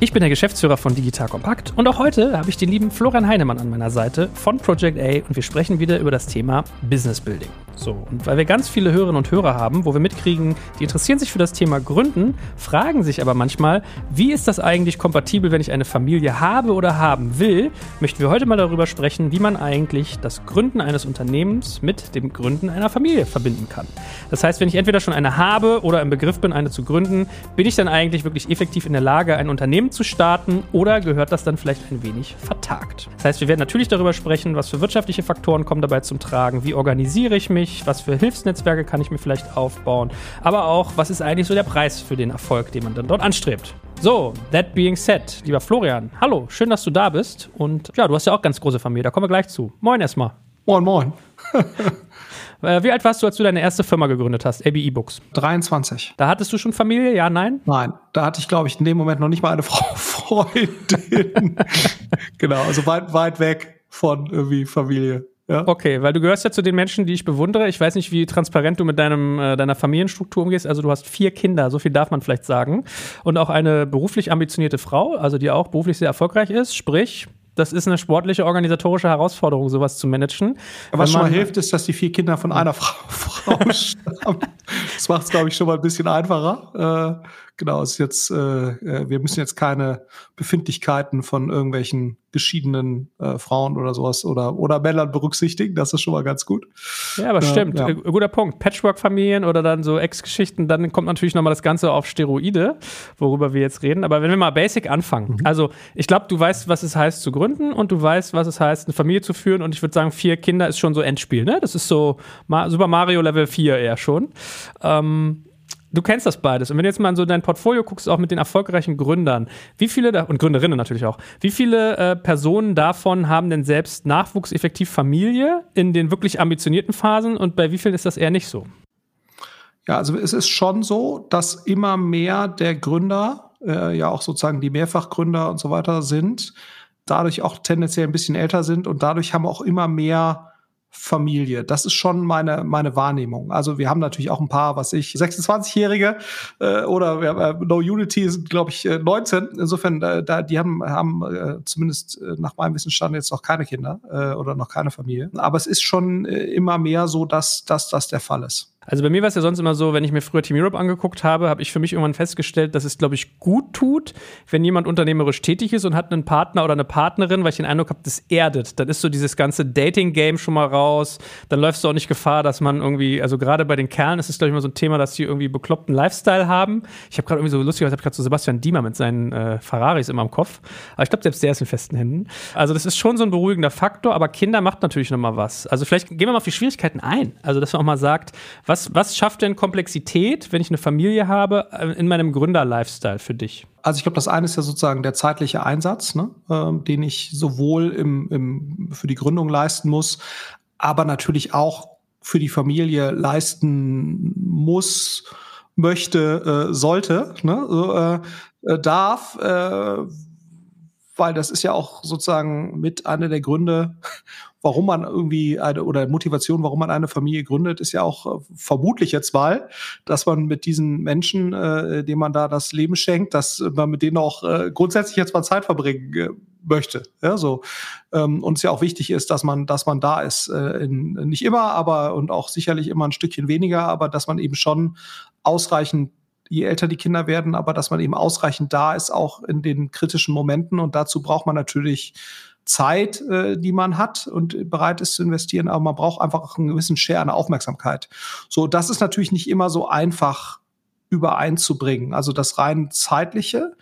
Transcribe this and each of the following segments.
Ich bin der Geschäftsführer von Digital Kompakt und auch heute habe ich den lieben Florian Heinemann an meiner Seite von Project A und wir sprechen wieder über das Thema Business Building. So, und weil wir ganz viele Hörerinnen und Hörer haben, wo wir mitkriegen, die interessieren sich für das Thema Gründen, fragen sich aber manchmal, wie ist das eigentlich kompatibel, wenn ich eine Familie habe oder haben will, möchten wir heute mal darüber sprechen, wie man eigentlich das Gründen eines Unternehmens mit dem Gründen einer Familie verbinden kann. Das heißt, wenn ich entweder schon eine habe oder im Begriff bin, eine zu gründen, bin ich dann eigentlich wirklich effektiv in der Lage, ein Unternehmen zu starten oder gehört das dann vielleicht ein wenig vertagt? Das heißt, wir werden natürlich darüber sprechen, was für wirtschaftliche Faktoren kommen dabei zum Tragen, wie organisiere ich mich, was für Hilfsnetzwerke kann ich mir vielleicht aufbauen, aber auch, was ist eigentlich so der Preis für den Erfolg, den man dann dort anstrebt. So, that being said, lieber Florian, hallo, schön, dass du da bist und ja, du hast ja auch ganz große Familie, da kommen wir gleich zu. Moin erstmal. Moin, moin. Äh, wie alt warst du, als du deine erste Firma gegründet hast, AB E-Books? 23. Da hattest du schon Familie, ja, nein? Nein, da hatte ich, glaube ich, in dem Moment noch nicht mal eine Frau Freundin. genau, also weit, weit weg von irgendwie Familie. Ja. Okay, weil du gehörst ja zu den Menschen, die ich bewundere. Ich weiß nicht, wie transparent du mit deinem, äh, deiner Familienstruktur umgehst. Also du hast vier Kinder, so viel darf man vielleicht sagen. Und auch eine beruflich ambitionierte Frau, also die auch beruflich sehr erfolgreich ist. Sprich, das ist eine sportliche, organisatorische Herausforderung, sowas zu managen. Was schon mal hilft, ist, dass die vier Kinder von einer Frau, Frau stammen. Das macht es, glaube ich, schon mal ein bisschen einfacher. Äh, genau, ist jetzt, äh, äh, wir müssen jetzt keine Befindlichkeiten von irgendwelchen geschiedenen äh, Frauen oder sowas oder, oder Männern berücksichtigen. Das ist schon mal ganz gut. Ja, aber äh, stimmt. Ja. Äh, guter Punkt. Patchwork-Familien oder dann so Ex-Geschichten, dann kommt natürlich nochmal das Ganze auf Steroide, worüber wir jetzt reden. Aber wenn wir mal basic anfangen. Mhm. Also, ich glaube, du weißt, was es heißt zu gründen und du weißt, was es heißt, eine Familie zu führen. Und ich würde sagen, vier Kinder ist schon so Endspiel, ne? Das ist so Super Mario Level 4 eher schon. Ähm, du kennst das beides. Und wenn du jetzt mal so dein Portfolio guckst, auch mit den erfolgreichen Gründern, wie viele da, und Gründerinnen natürlich auch, wie viele äh, Personen davon haben denn selbst nachwuchseffektiv Familie in den wirklich ambitionierten Phasen und bei wie vielen ist das eher nicht so? Ja, also es ist schon so, dass immer mehr der Gründer, äh, ja auch sozusagen die Mehrfachgründer und so weiter sind, dadurch auch tendenziell ein bisschen älter sind und dadurch haben auch immer mehr Familie. Das ist schon meine, meine Wahrnehmung. Also wir haben natürlich auch ein paar, was ich, 26-Jährige äh, oder wir haben, äh, No Unity sind, glaube ich, 19. Äh, Insofern, äh, da, die haben, haben äh, zumindest äh, nach meinem Wissensstand jetzt noch keine Kinder äh, oder noch keine Familie. Aber es ist schon äh, immer mehr so, dass, dass das der Fall ist. Also bei mir war es ja sonst immer so, wenn ich mir früher Team Europe angeguckt habe, habe ich für mich irgendwann festgestellt, dass es, glaube ich, gut tut, wenn jemand unternehmerisch tätig ist und hat einen Partner oder eine Partnerin, weil ich den Eindruck habe, das erdet. Dann ist so dieses ganze Dating-Game schon mal raus. Dann läufst du auch nicht Gefahr, dass man irgendwie, also gerade bei den Kerlen ist es, glaube ich, immer so ein Thema, dass die irgendwie bekloppten Lifestyle haben. Ich habe gerade irgendwie so lustig, ich habe gerade so Sebastian Diemer mit seinen äh, Ferraris immer im Kopf. Aber ich glaube, selbst der ist in festen Händen. Also das ist schon so ein beruhigender Faktor, aber Kinder macht natürlich noch mal was. Also vielleicht gehen wir mal auf die Schwierigkeiten ein. Also dass man auch mal sagt, was was, was schafft denn Komplexität, wenn ich eine Familie habe, äh, in meinem Gründer-Lifestyle für dich? Also ich glaube, das eine ist ja sozusagen der zeitliche Einsatz, ne, ähm, den ich sowohl im, im, für die Gründung leisten muss, aber natürlich auch für die Familie leisten muss, möchte, äh, sollte, ne, äh, äh, darf, äh, weil das ist ja auch sozusagen mit einer der Gründe, warum man irgendwie eine oder Motivation, warum man eine Familie gründet, ist ja auch äh, vermutlich jetzt mal, dass man mit diesen Menschen, äh, denen man da das Leben schenkt, dass man mit denen auch äh, grundsätzlich jetzt mal Zeit verbringen äh, möchte. Ja, so ähm, und es ja auch wichtig ist, dass man, dass man da ist. Äh, in, nicht immer, aber und auch sicherlich immer ein Stückchen weniger, aber dass man eben schon ausreichend je älter die Kinder werden, aber dass man eben ausreichend da ist, auch in den kritischen Momenten. Und dazu braucht man natürlich Zeit, äh, die man hat und bereit ist zu investieren, aber man braucht einfach einen gewissen Share an Aufmerksamkeit. So, das ist natürlich nicht immer so einfach übereinzubringen. Also das rein zeitliche,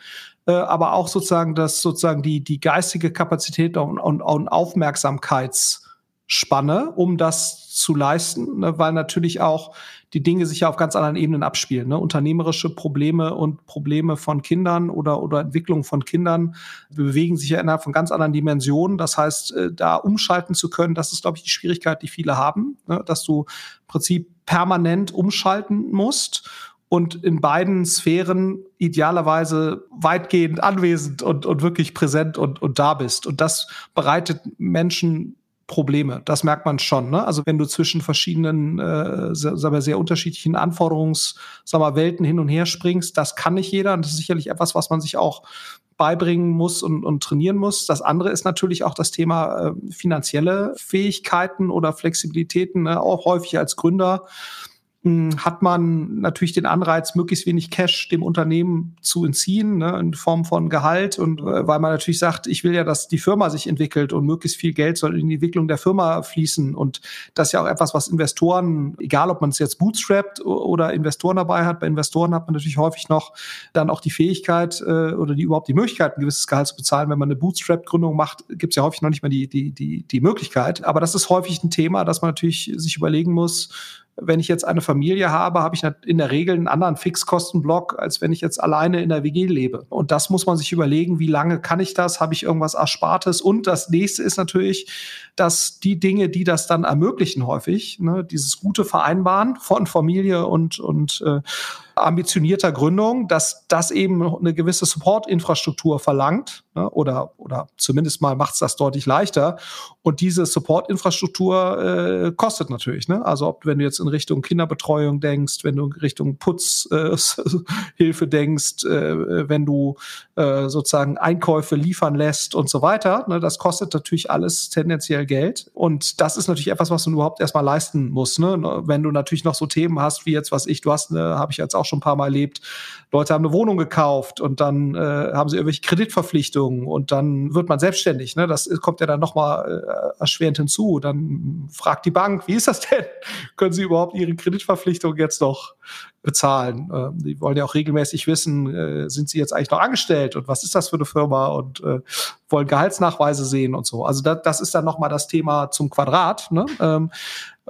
äh, aber auch sozusagen das sozusagen die die geistige Kapazität und, und, und Aufmerksamkeitsspanne, um das zu leisten, ne? weil natürlich auch die Dinge sich ja auf ganz anderen Ebenen abspielen. Ne? Unternehmerische Probleme und Probleme von Kindern oder, oder Entwicklung von Kindern bewegen sich ja innerhalb von ganz anderen Dimensionen. Das heißt, äh, da umschalten zu können, das ist, glaube ich, die Schwierigkeit, die viele haben, ne? dass du im Prinzip permanent umschalten musst und in beiden Sphären idealerweise weitgehend anwesend und, und wirklich präsent und, und da bist. Und das bereitet Menschen Probleme. Das merkt man schon. Ne? Also wenn du zwischen verschiedenen, äh, sehr, sehr unterschiedlichen Anforderungs, sag mal, Welten hin und her springst, das kann nicht jeder. Und das ist sicherlich etwas, was man sich auch beibringen muss und, und trainieren muss. Das andere ist natürlich auch das Thema äh, finanzielle Fähigkeiten oder Flexibilitäten, ne? auch häufig als Gründer hm, hat man natürlich den Anreiz, möglichst wenig Cash dem Unternehmen zu entziehen, ne, in Form von Gehalt. Und äh, weil man natürlich sagt, ich will ja, dass die Firma sich entwickelt und möglichst viel Geld soll in die Entwicklung der Firma fließen. Und das ist ja auch etwas, was Investoren, egal ob man es jetzt bootstrapped oder Investoren dabei hat, bei Investoren hat man natürlich häufig noch dann auch die Fähigkeit äh, oder die überhaupt die Möglichkeit, ein gewisses Gehalt zu bezahlen. Wenn man eine Bootstrap-Gründung macht, gibt es ja häufig noch nicht mehr die, die, die, die Möglichkeit. Aber das ist häufig ein Thema, dass man natürlich sich überlegen muss, wenn ich jetzt eine Familie habe, habe ich in der Regel einen anderen Fixkostenblock, als wenn ich jetzt alleine in der WG lebe. Und das muss man sich überlegen, wie lange kann ich das? Habe ich irgendwas Erspartes? Und das nächste ist natürlich, dass die Dinge, die das dann ermöglichen, häufig, ne, dieses gute Vereinbaren von Familie und, und äh, ambitionierter Gründung, dass das eben eine gewisse Support-Infrastruktur verlangt ne, oder, oder zumindest mal macht es das deutlich leichter. Und diese Support-Infrastruktur äh, kostet natürlich. Ne? Also ob wenn du jetzt in Richtung Kinderbetreuung denkst, wenn du in Richtung Putzhilfe äh, denkst, äh, wenn du äh, sozusagen Einkäufe liefern lässt und so weiter, ne, das kostet natürlich alles tendenziell Geld. Und das ist natürlich etwas, was du überhaupt erstmal leisten musst. Ne? Wenn du natürlich noch so Themen hast, wie jetzt, was ich, du hast, ne, habe ich jetzt auch schon ein paar Mal erlebt, Leute haben eine Wohnung gekauft und dann äh, haben sie irgendwelche Kreditverpflichtungen und dann wird man selbstständig. Ne? Das kommt ja dann nochmal äh, erschwerend hinzu. Dann fragt die Bank, wie ist das denn? Können Sie überhaupt Ihre Kreditverpflichtung jetzt noch bezahlen? Ähm, die wollen ja auch regelmäßig wissen, äh, sind Sie jetzt eigentlich noch angestellt und was ist das für eine Firma und äh, wollen Gehaltsnachweise sehen und so. Also da, das ist dann nochmal das Thema zum Quadrat. Ne? Ähm,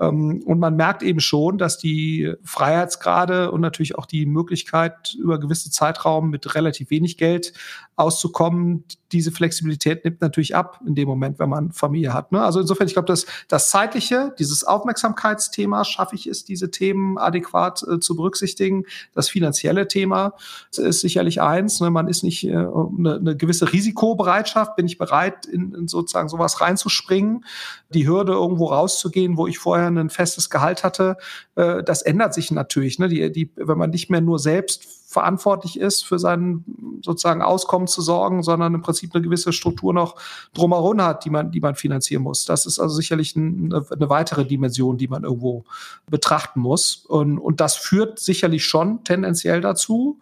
ähm, und man merkt eben schon, dass die Freiheitsgrade und natürlich auch die Möglichkeit, über gewisse Zeitraum mit relativ wenig Geld auszukommen, diese Flexibilität nimmt natürlich ab in dem Moment, wenn man Familie hat. Ne? Also insofern, ich glaube, dass das zeitliche, dieses Aufmerksamkeitsthema, schaffe ich es, diese Themen adäquat äh, zu berücksichtigen. Das finanzielle Thema ist sicherlich eins. Ne? Man ist nicht äh, eine, eine gewisse Risikobereitschaft, bin ich bereit, in, in sozusagen sowas reinzuspringen, die Hürde irgendwo rauszugehen, wo ich vorher ein festes Gehalt hatte. Äh, das ändert sich natürlich. Ne? Die, die, wenn man nicht mehr nur selbst verantwortlich ist, für sein sozusagen Auskommen zu sorgen, sondern im Prinzip eine gewisse Struktur noch drumherum hat, die man, die man finanzieren muss. Das ist also sicherlich eine, eine weitere Dimension, die man irgendwo betrachten muss. Und, und das führt sicherlich schon tendenziell dazu,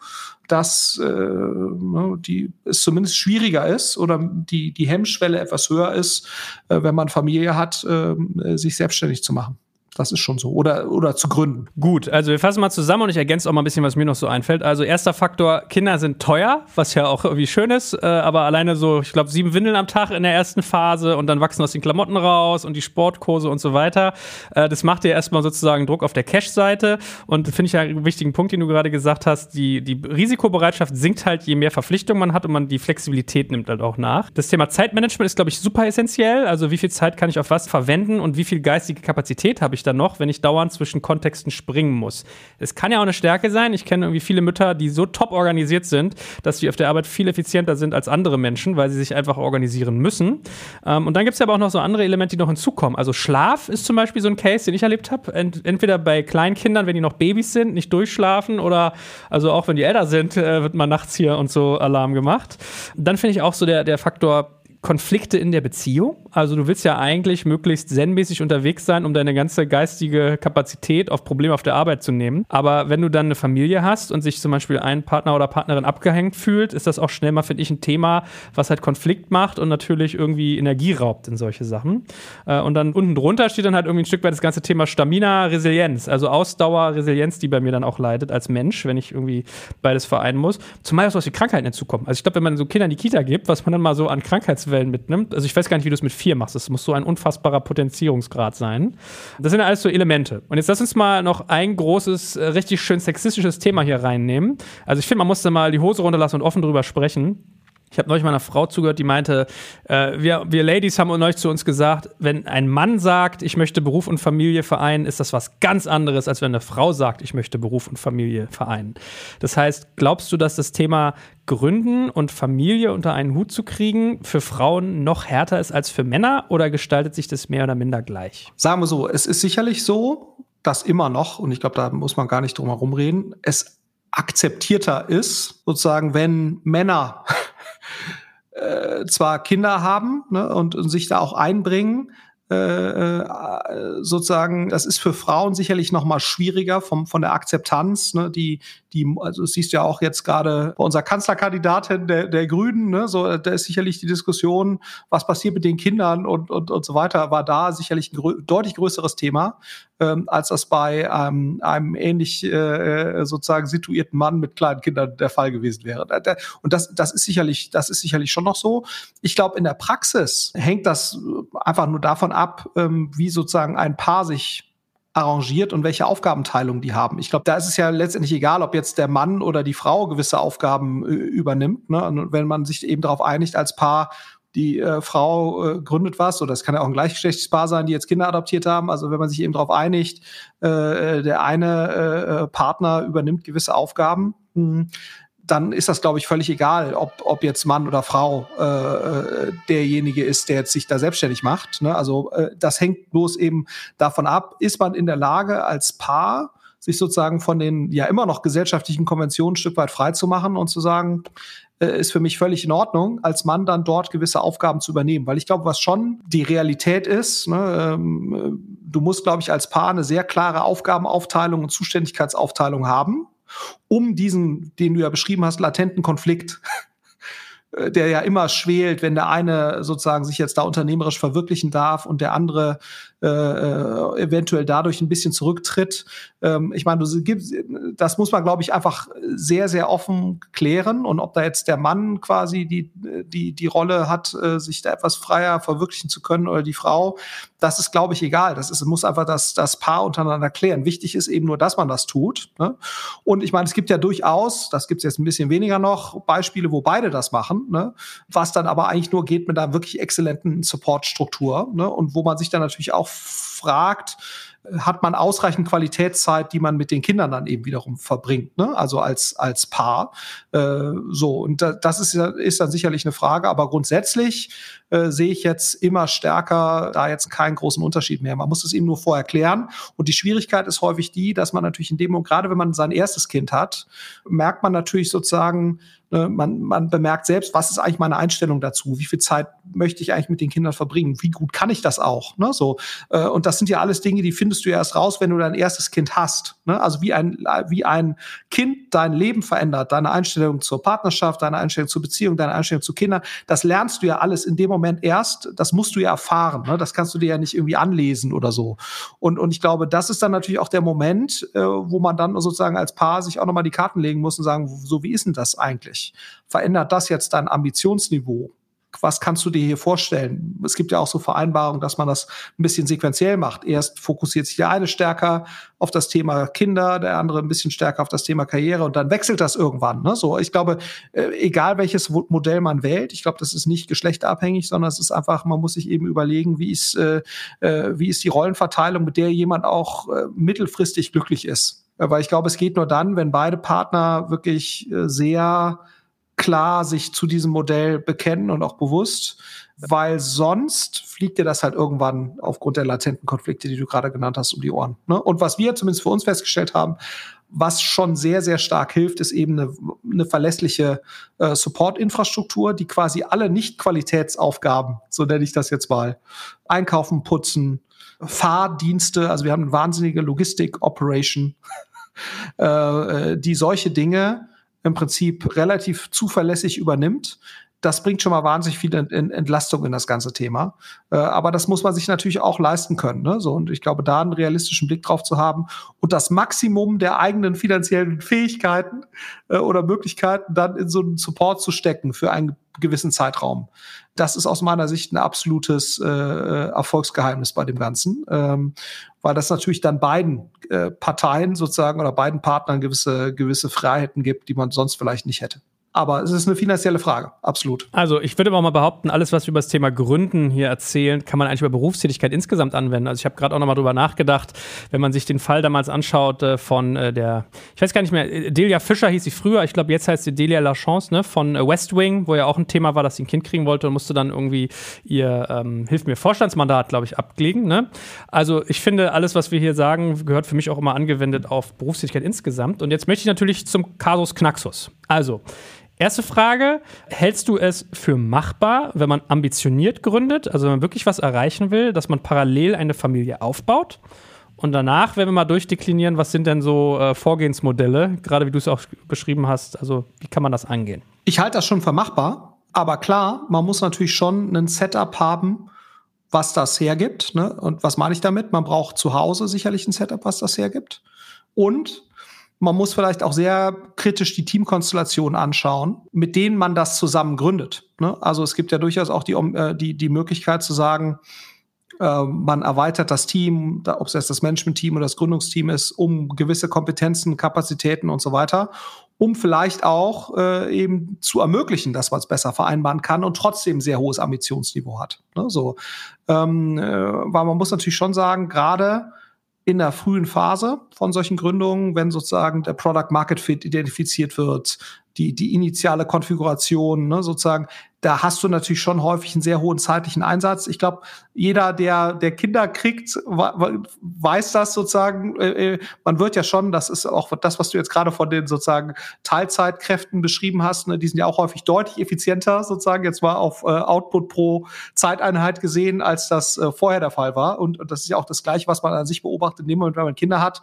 dass äh, ne, die, es zumindest schwieriger ist oder die, die Hemmschwelle etwas höher ist, äh, wenn man Familie hat, äh, sich selbstständig zu machen. Das ist schon so. Oder, oder zu gründen. Gut, also wir fassen mal zusammen und ich ergänze auch mal ein bisschen, was mir noch so einfällt. Also erster Faktor, Kinder sind teuer, was ja auch irgendwie schön ist, äh, aber alleine so, ich glaube, sieben Windeln am Tag in der ersten Phase und dann wachsen aus den Klamotten raus und die Sportkurse und so weiter. Äh, das macht ja erstmal sozusagen Druck auf der Cash-Seite und finde ich ja einen wichtigen Punkt, den du gerade gesagt hast, die, die Risikobereitschaft sinkt halt, je mehr Verpflichtungen man hat und man die Flexibilität nimmt halt auch nach. Das Thema Zeitmanagement ist, glaube ich, super essentiell. Also wie viel Zeit kann ich auf was verwenden und wie viel geistige Kapazität habe ich ich dann noch, wenn ich dauernd zwischen Kontexten springen muss? Es kann ja auch eine Stärke sein. Ich kenne irgendwie viele Mütter, die so top organisiert sind, dass sie auf der Arbeit viel effizienter sind als andere Menschen, weil sie sich einfach organisieren müssen. Ähm, und dann gibt es aber auch noch so andere Elemente, die noch hinzukommen. Also Schlaf ist zum Beispiel so ein Case, den ich erlebt habe. Ent entweder bei Kleinkindern, wenn die noch Babys sind, nicht durchschlafen oder also auch wenn die älter sind, äh, wird man nachts hier und so Alarm gemacht. Dann finde ich auch so der, der Faktor Konflikte in der Beziehung. Also du willst ja eigentlich möglichst zen-mäßig unterwegs sein, um deine ganze geistige Kapazität auf Probleme auf der Arbeit zu nehmen. Aber wenn du dann eine Familie hast und sich zum Beispiel ein Partner oder Partnerin abgehängt fühlt, ist das auch schnell mal, finde ich, ein Thema, was halt Konflikt macht und natürlich irgendwie Energie raubt in solche Sachen. Äh, und dann unten drunter steht dann halt irgendwie ein Stück weit das ganze Thema Stamina, Resilienz, also Ausdauer, Resilienz, die bei mir dann auch leidet als Mensch, wenn ich irgendwie beides vereinen muss. Zumal auch solche Krankheiten hinzukommen. Also ich glaube, wenn man so Kinder in die Kita gibt, was man dann mal so an Krankheits Kurzwellen mitnimmt. Also ich weiß gar nicht, wie du es mit vier machst. Das muss so ein unfassbarer Potenzierungsgrad sein. Das sind alles so Elemente. Und jetzt lass uns mal noch ein großes, äh, richtig schön sexistisches Thema hier reinnehmen. Also ich finde, man muss da mal die Hose runterlassen und offen drüber sprechen. Ich habe neulich meiner Frau zugehört, die meinte, äh, wir, wir Ladies haben neulich zu uns gesagt, wenn ein Mann sagt, ich möchte Beruf und Familie vereinen, ist das was ganz anderes, als wenn eine Frau sagt, ich möchte Beruf und Familie vereinen. Das heißt, glaubst du, dass das Thema Gründen und Familie unter einen Hut zu kriegen für Frauen noch härter ist als für Männer oder gestaltet sich das mehr oder minder gleich? Sagen wir so, es ist sicherlich so, dass immer noch, und ich glaube, da muss man gar nicht drum herum reden, es akzeptierter ist, sozusagen, wenn Männer äh, zwar Kinder haben ne, und, und sich da auch einbringen, äh, äh, sozusagen, das ist für Frauen sicherlich noch mal schwieriger vom, von der Akzeptanz. Ne? Die, die, also siehst du ja auch jetzt gerade bei unserer Kanzlerkandidatin der, der Grünen, ne? so, da ist sicherlich die Diskussion, was passiert mit den Kindern und, und, und so weiter, war da sicherlich ein grö deutlich größeres Thema, ähm, als das bei ähm, einem ähnlich äh, sozusagen situierten Mann mit kleinen Kindern der Fall gewesen wäre. Und das, das ist sicherlich, das ist sicherlich schon noch so. Ich glaube, in der Praxis hängt das einfach nur davon ab, ähm, wie sozusagen ein Paar sich arrangiert und welche Aufgabenteilung die haben. Ich glaube, da ist es ja letztendlich egal, ob jetzt der Mann oder die Frau gewisse Aufgaben äh, übernimmt. Ne? Und wenn man sich eben darauf einigt als Paar, die äh, Frau äh, gründet was, oder es kann ja auch ein gleichgeschlechtliches Paar sein, die jetzt Kinder adoptiert haben. Also wenn man sich eben darauf einigt, äh, der eine äh, Partner übernimmt gewisse Aufgaben, mh, hm, dann ist das, glaube ich, völlig egal, ob, ob jetzt Mann oder Frau äh, äh, derjenige ist, der jetzt sich da selbstständig macht. Ne? Also äh, das hängt bloß eben davon ab, ist man in der Lage als Paar, sich sozusagen von den ja immer noch gesellschaftlichen Konventionen ein Stück weit frei zu machen und zu sagen, äh, ist für mich völlig in Ordnung, als Mann dann dort gewisse Aufgaben zu übernehmen. Weil ich glaube, was schon die Realität ist, ne, ähm, du musst, glaube ich, als Paar eine sehr klare Aufgabenaufteilung und Zuständigkeitsaufteilung haben um diesen, den du ja beschrieben hast, latenten Konflikt äh, der ja immer schwelt, wenn der eine sozusagen sich jetzt da unternehmerisch verwirklichen darf und der andere äh, äh, eventuell dadurch ein bisschen zurücktritt. Ähm, ich meine, das muss man, glaube ich, einfach sehr, sehr offen klären. Und ob da jetzt der Mann quasi die, die, die Rolle hat, äh, sich da etwas freier verwirklichen zu können oder die Frau, das ist, glaube ich, egal. Das ist, muss einfach das, das Paar untereinander klären. Wichtig ist eben nur, dass man das tut. Ne? Und ich meine, es gibt ja durchaus, das gibt es jetzt ein bisschen weniger noch, Beispiele, wo beide das machen, ne? was dann aber eigentlich nur geht mit einer wirklich exzellenten Supportstruktur ne? und wo man sich dann natürlich auch fragt, hat man ausreichend Qualitätszeit, die man mit den Kindern dann eben wiederum verbringt, ne? also als, als Paar. Äh, so, und da, das ist, ist dann sicherlich eine Frage, aber grundsätzlich äh, sehe ich jetzt immer stärker da jetzt keinen großen Unterschied mehr. Man muss es eben nur vorher klären. Und die Schwierigkeit ist häufig die, dass man natürlich in dem Moment, gerade wenn man sein erstes Kind hat, merkt man natürlich sozusagen, man, man bemerkt selbst, was ist eigentlich meine Einstellung dazu? Wie viel Zeit möchte ich eigentlich mit den Kindern verbringen? Wie gut kann ich das auch? Ne? So, äh, und das sind ja alles Dinge, die findest du ja erst raus, wenn du dein erstes Kind hast. Ne? Also wie ein, wie ein Kind dein Leben verändert, deine Einstellung zur Partnerschaft, deine Einstellung zur Beziehung, deine Einstellung zu Kindern, das lernst du ja alles in dem Moment erst, das musst du ja erfahren. Ne? Das kannst du dir ja nicht irgendwie anlesen oder so. Und, und ich glaube, das ist dann natürlich auch der Moment, äh, wo man dann sozusagen als Paar sich auch nochmal die Karten legen muss und sagen, so wie ist denn das eigentlich? Nicht. Verändert das jetzt dein Ambitionsniveau? was kannst du dir hier vorstellen? Es gibt ja auch so Vereinbarungen, dass man das ein bisschen sequenziell macht. Erst fokussiert sich der eine stärker auf das Thema Kinder, der andere ein bisschen stärker auf das Thema Karriere und dann wechselt das irgendwann. Ne? So, ich glaube, äh, egal welches Modell man wählt, ich glaube, das ist nicht geschlechterabhängig, sondern es ist einfach, man muss sich eben überlegen, wie ist, äh, äh wie ist die Rollenverteilung, mit der jemand auch äh, mittelfristig glücklich ist. Weil ich glaube, es geht nur dann, wenn beide Partner wirklich äh, sehr klar sich zu diesem Modell bekennen und auch bewusst, weil sonst fliegt dir das halt irgendwann aufgrund der latenten Konflikte, die du gerade genannt hast, um die Ohren. Ne? Und was wir zumindest für uns festgestellt haben, was schon sehr, sehr stark hilft, ist eben eine, eine verlässliche äh, Support-Infrastruktur, die quasi alle Nicht-Qualitätsaufgaben, so nenne ich das jetzt mal, einkaufen, putzen, Fahrdienste, also wir haben eine wahnsinnige Logistik-Operation, äh, äh, die solche Dinge im Prinzip relativ zuverlässig übernimmt. Das bringt schon mal wahnsinnig viel Entlastung in das ganze Thema. Äh, aber das muss man sich natürlich auch leisten können. Ne? So, und ich glaube, da einen realistischen Blick drauf zu haben und das Maximum der eigenen finanziellen Fähigkeiten äh, oder Möglichkeiten dann in so einen Support zu stecken für einen gewissen Zeitraum. Das ist aus meiner Sicht ein absolutes äh, Erfolgsgeheimnis bei dem Ganzen, ähm, weil das natürlich dann beiden äh, Parteien sozusagen oder beiden Partnern gewisse, gewisse Freiheiten gibt, die man sonst vielleicht nicht hätte. Aber es ist eine finanzielle Frage, absolut. Also ich würde aber mal behaupten, alles, was wir über das Thema Gründen hier erzählen, kann man eigentlich über Berufstätigkeit insgesamt anwenden. Also ich habe gerade auch nochmal drüber nachgedacht, wenn man sich den Fall damals anschaut äh, von äh, der, ich weiß gar nicht mehr, äh, Delia Fischer hieß sie früher, ich glaube jetzt heißt sie Delia Lachance, ne, von äh, West Wing, wo ja auch ein Thema war, dass sie ein Kind kriegen wollte und musste dann irgendwie ihr, ähm, hilft mir, Vorstandsmandat, glaube ich, ablegen. Ne? Also ich finde, alles, was wir hier sagen, gehört für mich auch immer angewendet auf Berufstätigkeit insgesamt. Und jetzt möchte ich natürlich zum Kasus Knaxus. Also, Erste Frage, hältst du es für machbar, wenn man ambitioniert gründet, also wenn man wirklich was erreichen will, dass man parallel eine Familie aufbaut? Und danach, wenn wir mal durchdeklinieren, was sind denn so äh, Vorgehensmodelle, gerade wie du es auch beschrieben hast, also wie kann man das angehen? Ich halte das schon für machbar, aber klar, man muss natürlich schon ein Setup haben, was das hergibt. Ne? Und was meine ich damit? Man braucht zu Hause sicherlich ein Setup, was das hergibt. Und man muss vielleicht auch sehr kritisch die Teamkonstellation anschauen, mit denen man das zusammen gründet. Ne? Also es gibt ja durchaus auch die, äh, die, die Möglichkeit zu sagen, äh, man erweitert das Team, ob es jetzt das Management-Team oder das Gründungsteam ist, um gewisse Kompetenzen, Kapazitäten und so weiter, um vielleicht auch äh, eben zu ermöglichen, dass man es besser vereinbaren kann und trotzdem sehr hohes Ambitionsniveau hat. Ne? So, ähm, äh, weil man muss natürlich schon sagen, gerade in der frühen Phase von solchen Gründungen, wenn sozusagen der Product Market Fit identifiziert wird, die, die initiale Konfiguration, ne, sozusagen, da hast du natürlich schon häufig einen sehr hohen zeitlichen Einsatz. Ich glaube, jeder, der, der Kinder kriegt, weiß das sozusagen. Äh, äh, man wird ja schon, das ist auch das, was du jetzt gerade von den sozusagen Teilzeitkräften beschrieben hast, ne, die sind ja auch häufig deutlich effizienter sozusagen jetzt mal auf äh, Output pro Zeiteinheit gesehen, als das vorher der Fall war. Und, und das ist ja auch das Gleiche, was man an sich beobachtet, in dem Moment, wenn man Kinder hat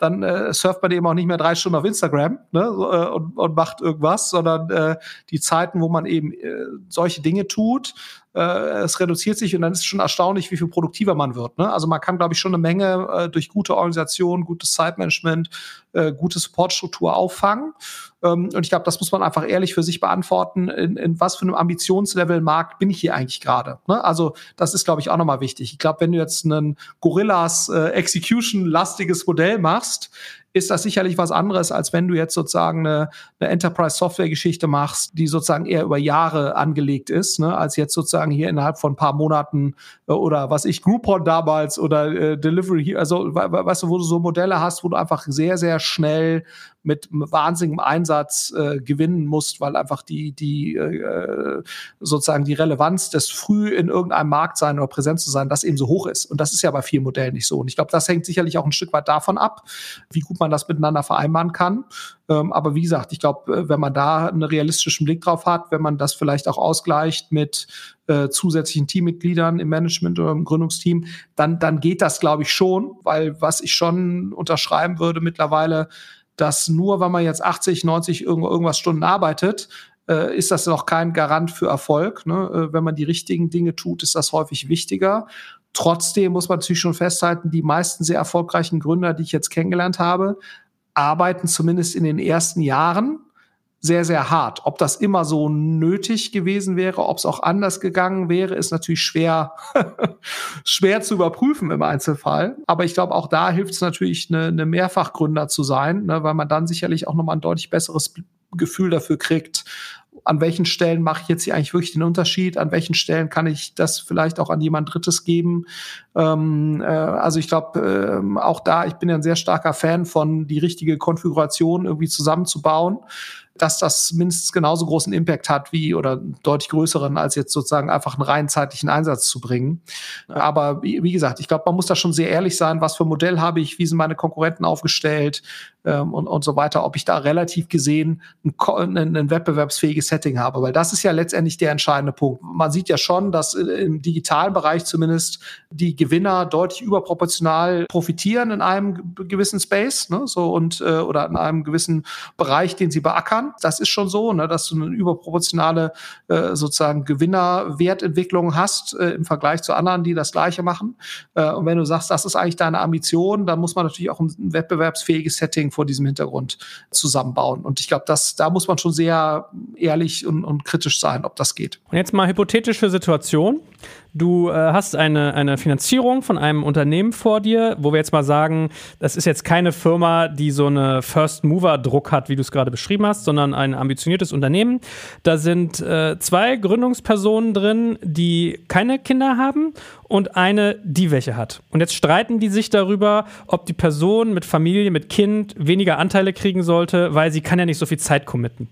dann äh, surft man eben auch nicht mehr drei Stunden auf Instagram ne, so, äh, und, und macht irgendwas, sondern äh, die Zeiten, wo man eben äh, solche Dinge tut, äh, es reduziert sich und dann ist es schon erstaunlich, wie viel produktiver man wird. Ne? Also man kann, glaube ich, schon eine Menge äh, durch gute Organisation, gutes Zeitmanagement, äh, gute Supportstruktur auffangen. Ähm, und ich glaube, das muss man einfach ehrlich für sich beantworten, in, in was für einem Ambitionslevel Markt bin ich hier eigentlich gerade. Ne? Also das ist, glaube ich, auch nochmal wichtig. Ich glaube, wenn du jetzt einen Gorillas äh, Execution-lastiges Modell machst, ist das sicherlich was anderes, als wenn du jetzt sozusagen eine, eine Enterprise-Software-Geschichte machst, die sozusagen eher über Jahre angelegt ist, ne, als jetzt sozusagen hier innerhalb von ein paar Monaten äh, oder was ich, Groupon damals oder äh, Delivery, also weißt du, wo du so Modelle hast, wo du einfach sehr, sehr schnell mit wahnsinnigem Einsatz äh, gewinnen musst, weil einfach die, die äh, sozusagen die Relevanz des früh in irgendeinem Markt sein oder präsent zu sein, das eben so hoch ist. Und das ist ja bei vielen Modellen nicht so. Und ich glaube, das hängt sicherlich auch ein Stück weit davon ab, wie gut man das miteinander vereinbaren kann. Ähm, aber wie gesagt, ich glaube, äh, wenn man da einen realistischen Blick drauf hat, wenn man das vielleicht auch ausgleicht mit äh, zusätzlichen Teammitgliedern im Management oder im Gründungsteam, dann, dann geht das, glaube ich, schon, weil was ich schon unterschreiben würde mittlerweile, dass nur wenn man jetzt 80, 90 irgendwas Stunden arbeitet, äh, ist das noch kein Garant für Erfolg. Ne? Äh, wenn man die richtigen Dinge tut, ist das häufig wichtiger. Trotzdem muss man natürlich schon festhalten, die meisten sehr erfolgreichen Gründer, die ich jetzt kennengelernt habe, arbeiten zumindest in den ersten Jahren sehr, sehr hart. Ob das immer so nötig gewesen wäre, ob es auch anders gegangen wäre, ist natürlich schwer, schwer zu überprüfen im Einzelfall. Aber ich glaube, auch da hilft es natürlich, eine, eine Mehrfachgründer zu sein, ne, weil man dann sicherlich auch nochmal ein deutlich besseres Gefühl dafür kriegt, an welchen Stellen mache ich jetzt hier eigentlich wirklich den Unterschied, an welchen Stellen kann ich das vielleicht auch an jemand Drittes geben. Ähm, äh, also ich glaube, äh, auch da, ich bin ja ein sehr starker Fan von die richtige Konfiguration irgendwie zusammenzubauen dass das mindestens genauso großen Impact hat wie oder deutlich größeren, als jetzt sozusagen einfach einen rein zeitlichen Einsatz zu bringen. Aber wie, wie gesagt, ich glaube, man muss da schon sehr ehrlich sein, was für ein Modell habe ich, wie sind meine Konkurrenten aufgestellt ähm, und, und so weiter, ob ich da relativ gesehen ein, ein, ein wettbewerbsfähiges Setting habe, weil das ist ja letztendlich der entscheidende Punkt. Man sieht ja schon, dass im digitalen Bereich zumindest die Gewinner deutlich überproportional profitieren in einem gewissen Space, ne, so und äh, oder in einem gewissen Bereich, den sie beackern. Das ist schon so, ne, dass du eine überproportionale äh, sozusagen Gewinnerwertentwicklung hast äh, im Vergleich zu anderen, die das Gleiche machen. Äh, und wenn du sagst, das ist eigentlich deine Ambition, dann muss man natürlich auch ein wettbewerbsfähiges Setting vor diesem Hintergrund zusammenbauen. Und ich glaube, das da muss man schon sehr ehrlich und, und kritisch sein, ob das geht. Und jetzt mal hypothetische Situation. Du äh, hast eine, eine Finanzierung von einem Unternehmen vor dir, wo wir jetzt mal sagen, das ist jetzt keine Firma, die so eine First-Mover-Druck hat, wie du es gerade beschrieben hast, sondern ein ambitioniertes Unternehmen. Da sind äh, zwei Gründungspersonen drin, die keine Kinder haben und eine, die welche hat. Und jetzt streiten die sich darüber, ob die Person mit Familie, mit Kind weniger Anteile kriegen sollte, weil sie kann ja nicht so viel Zeit committen.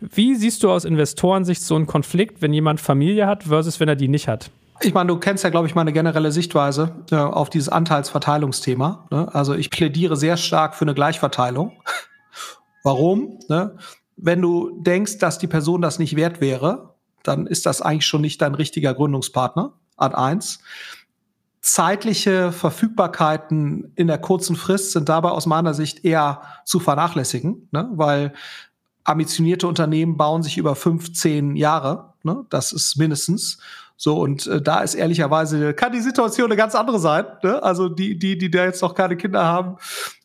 Wie siehst du aus Investorensicht so einen Konflikt, wenn jemand Familie hat versus wenn er die nicht hat? Ich meine, du kennst ja, glaube ich, meine generelle Sichtweise äh, auf dieses Anteilsverteilungsthema. Ne? Also ich plädiere sehr stark für eine Gleichverteilung. Warum? Ne? Wenn du denkst, dass die Person das nicht wert wäre, dann ist das eigentlich schon nicht dein richtiger Gründungspartner. Art 1. Zeitliche Verfügbarkeiten in der kurzen Frist sind dabei aus meiner Sicht eher zu vernachlässigen, ne? weil ambitionierte Unternehmen bauen sich über 15 Jahre. Ne? Das ist mindestens. So, und äh, da ist ehrlicherweise, kann die Situation eine ganz andere sein. Ne? Also die, die, die da jetzt noch keine Kinder haben,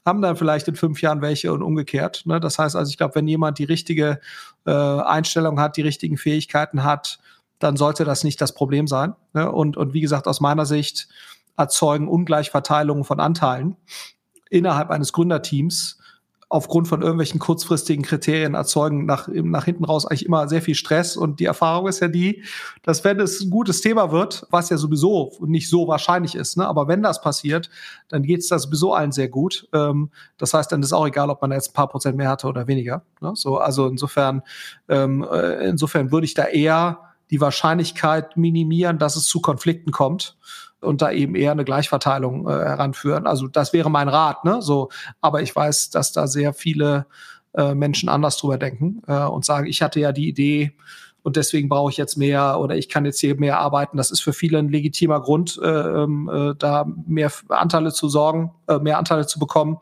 haben dann vielleicht in fünf Jahren welche und umgekehrt. Ne? Das heißt also, ich glaube, wenn jemand die richtige äh, Einstellung hat, die richtigen Fähigkeiten hat, dann sollte das nicht das Problem sein. Ne? Und, und wie gesagt, aus meiner Sicht erzeugen Ungleichverteilungen von Anteilen innerhalb eines Gründerteams aufgrund von irgendwelchen kurzfristigen Kriterien erzeugen nach, nach hinten raus eigentlich immer sehr viel Stress. Und die Erfahrung ist ja die, dass wenn es ein gutes Thema wird, was ja sowieso nicht so wahrscheinlich ist, ne, aber wenn das passiert, dann geht es da sowieso allen sehr gut. Ähm, das heißt, dann ist auch egal, ob man jetzt ein paar Prozent mehr hatte oder weniger. Ne? So, also insofern, ähm, äh, insofern würde ich da eher die Wahrscheinlichkeit minimieren, dass es zu Konflikten kommt und da eben eher eine Gleichverteilung äh, heranführen. Also das wäre mein Rat, ne? So, aber ich weiß, dass da sehr viele äh, Menschen anders drüber denken äh, und sagen, ich hatte ja die Idee und deswegen brauche ich jetzt mehr oder ich kann jetzt hier mehr arbeiten. Das ist für viele ein legitimer Grund, äh, ähm, äh, da mehr Anteile zu sorgen, äh, mehr Anteile zu bekommen.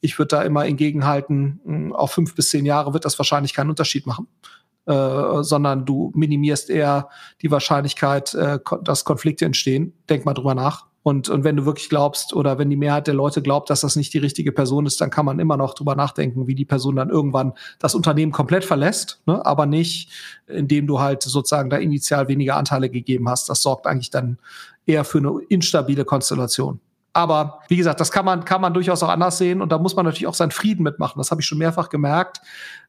Ich würde da immer entgegenhalten, auf fünf bis zehn Jahre wird das wahrscheinlich keinen Unterschied machen äh, sondern du minimierst eher die Wahrscheinlichkeit, äh, dass Konflikte entstehen. Denk mal drüber nach. Und, und wenn du wirklich glaubst oder wenn die Mehrheit der Leute glaubt, dass das nicht die richtige Person ist, dann kann man immer noch drüber nachdenken, wie die Person dann irgendwann das Unternehmen komplett verlässt, ne? aber nicht, indem du halt sozusagen da initial weniger Anteile gegeben hast. Das sorgt eigentlich dann eher für eine instabile Konstellation. Aber wie gesagt, das kann man, kann man durchaus auch anders sehen und da muss man natürlich auch seinen Frieden mitmachen. Das habe ich schon mehrfach gemerkt.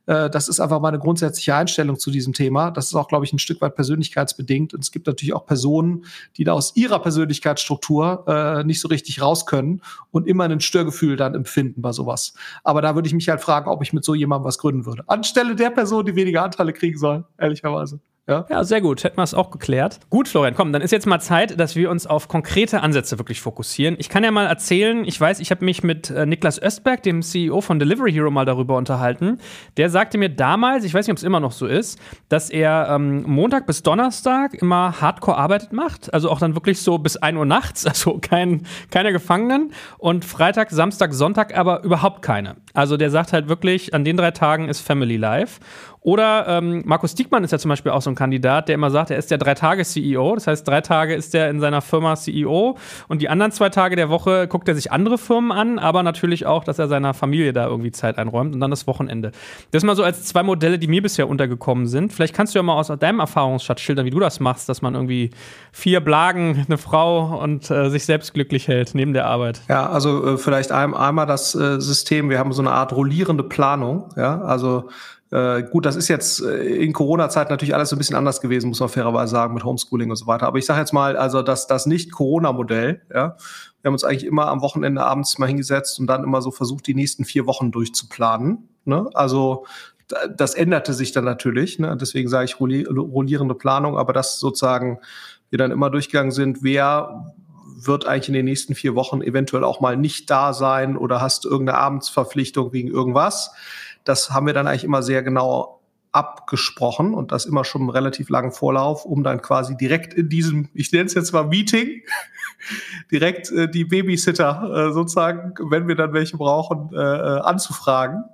Äh, das ist einfach meine grundsätzliche Einstellung zu diesem Thema. Das ist auch, glaube ich, ein Stück weit persönlichkeitsbedingt. Und es gibt natürlich auch Personen, die da aus ihrer Persönlichkeitsstruktur äh, nicht so richtig raus können und immer ein Störgefühl dann empfinden bei sowas. Aber da würde ich mich halt fragen, ob ich mit so jemandem was gründen würde. Anstelle der Person, die weniger Anteile kriegen soll, ehrlicherweise. Ja? ja, sehr gut. Hätten wir es auch geklärt. Gut, Florian, komm, dann ist jetzt mal Zeit, dass wir uns auf konkrete Ansätze wirklich fokussieren. Ich kann ja mal erzählen, ich weiß, ich habe mich mit äh, Niklas Östberg, dem CEO von Delivery Hero, mal darüber unterhalten. Der sagte mir damals, ich weiß nicht, ob es immer noch so ist, dass er ähm, Montag bis Donnerstag immer hardcore arbeitet macht. Also auch dann wirklich so bis 1 Uhr nachts, also kein, keine Gefangenen. Und Freitag, Samstag, Sonntag aber überhaupt keine. Also der sagt halt wirklich, an den drei Tagen ist Family Life. Oder ähm, Markus Diekmann ist ja zum Beispiel auch so ein Kandidat, der immer sagt, er ist der Drei-Tage-CEO. Das heißt, drei Tage ist er in seiner Firma CEO und die anderen zwei Tage der Woche guckt er sich andere Firmen an, aber natürlich auch, dass er seiner Familie da irgendwie Zeit einräumt und dann das Wochenende. Das mal so als zwei Modelle, die mir bisher untergekommen sind. Vielleicht kannst du ja mal aus deinem Erfahrungsschatz schildern, wie du das machst, dass man irgendwie vier Blagen, eine Frau und äh, sich selbst glücklich hält neben der Arbeit. Ja, also äh, vielleicht ein, einmal das äh, System, wir haben so eine Art rollierende Planung, ja, also äh, gut, das ist jetzt äh, in Corona-Zeit natürlich alles so ein bisschen anders gewesen, muss man fairerweise sagen, mit Homeschooling und so weiter. Aber ich sage jetzt mal, also das, das Nicht-Corona-Modell, ja, wir haben uns eigentlich immer am Wochenende abends mal hingesetzt und dann immer so versucht, die nächsten vier Wochen durchzuplanen. Ne? Also das änderte sich dann natürlich. Ne? Deswegen sage ich rollierende Planung, aber das sozusagen wir dann immer durchgegangen sind, wer wird eigentlich in den nächsten vier Wochen eventuell auch mal nicht da sein oder hast irgendeine Abendsverpflichtung wegen irgendwas. Das haben wir dann eigentlich immer sehr genau abgesprochen und das immer schon im relativ langen Vorlauf, um dann quasi direkt in diesem, ich nenne es jetzt mal Meeting, direkt äh, die Babysitter äh, sozusagen, wenn wir dann welche brauchen, äh, äh anzufragen.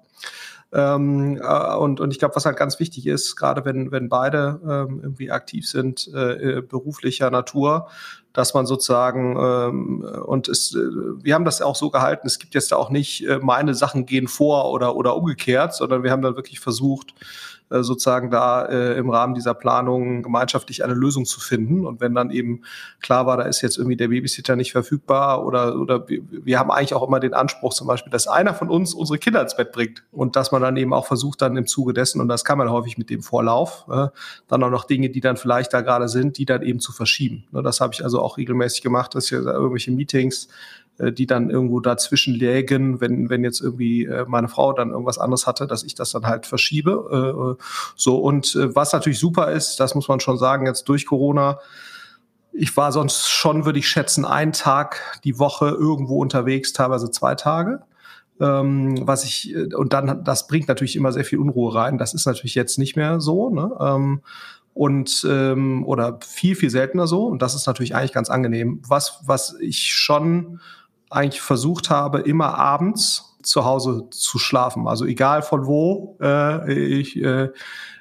Ähm, äh, und, und ich glaube, was halt ganz wichtig ist, gerade wenn, wenn beide ähm, irgendwie aktiv sind, äh, beruflicher Natur, dass man sozusagen ähm, und es, äh, wir haben das auch so gehalten, es gibt jetzt auch nicht, äh, meine Sachen gehen vor oder, oder umgekehrt, sondern wir haben dann wirklich versucht, äh, sozusagen da äh, im Rahmen dieser Planung gemeinschaftlich eine Lösung zu finden. Und wenn dann eben klar war, da ist jetzt irgendwie der Babysitter nicht verfügbar oder, oder wir, haben eigentlich auch immer den Anspruch zum Beispiel, dass einer von uns unsere Kinder ins Bett bringt und dass man dann eben auch versucht, dann im Zuge dessen, und das kann man häufig mit dem Vorlauf, äh, dann auch noch Dinge, die dann vielleicht da gerade sind, die dann eben zu verschieben. Ne, das habe ich also auch regelmäßig gemacht, dass ich irgendwelche Meetings äh, die dann irgendwo dazwischen lägen, wenn, wenn jetzt irgendwie äh, meine Frau dann irgendwas anderes hatte, dass ich das dann halt verschiebe. Äh, so, und was natürlich super ist, das muss man schon sagen, jetzt durch Corona, ich war sonst schon, würde ich schätzen, einen Tag die Woche irgendwo unterwegs, teilweise zwei Tage. Ähm, was ich, und dann, das bringt natürlich immer sehr viel Unruhe rein. Das ist natürlich jetzt nicht mehr so, ne? Ähm, und ähm, oder viel, viel seltener so. Und das ist natürlich eigentlich ganz angenehm. Was, was ich schon eigentlich versucht habe, immer abends zu Hause zu schlafen. Also egal von wo. Äh, ich, äh,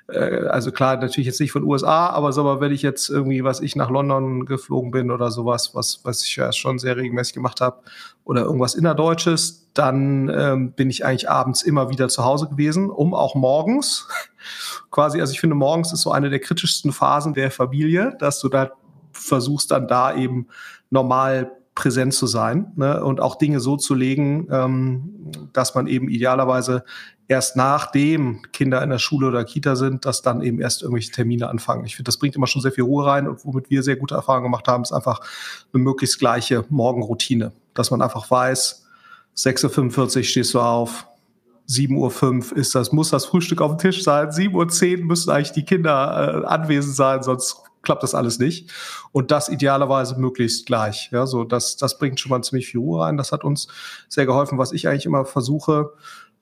äh, also klar, natürlich jetzt nicht von USA, aber so, aber wenn ich jetzt irgendwie, was ich nach London geflogen bin oder sowas, was, was ich ja schon sehr regelmäßig gemacht habe, oder irgendwas innerdeutsches, dann ähm, bin ich eigentlich abends immer wieder zu Hause gewesen, um auch morgens quasi, also ich finde, morgens ist so eine der kritischsten Phasen der Familie, dass du da versuchst dann da eben normal präsent zu sein ne? und auch Dinge so zu legen, ähm, dass man eben idealerweise erst nachdem Kinder in der Schule oder Kita sind, dass dann eben erst irgendwelche Termine anfangen. Ich finde, das bringt immer schon sehr viel Ruhe rein und womit wir sehr gute Erfahrungen gemacht haben, ist einfach eine möglichst gleiche Morgenroutine, dass man einfach weiß, 6.45 Uhr stehst du auf, 7.05 Uhr ist das, muss das Frühstück auf dem Tisch sein, 7.10 Uhr müssen eigentlich die Kinder äh, anwesend sein, sonst klappt das alles nicht. Und das idealerweise möglichst gleich. Ja, so das, das bringt schon mal ziemlich viel Ruhe rein. Das hat uns sehr geholfen. Was ich eigentlich immer versuche,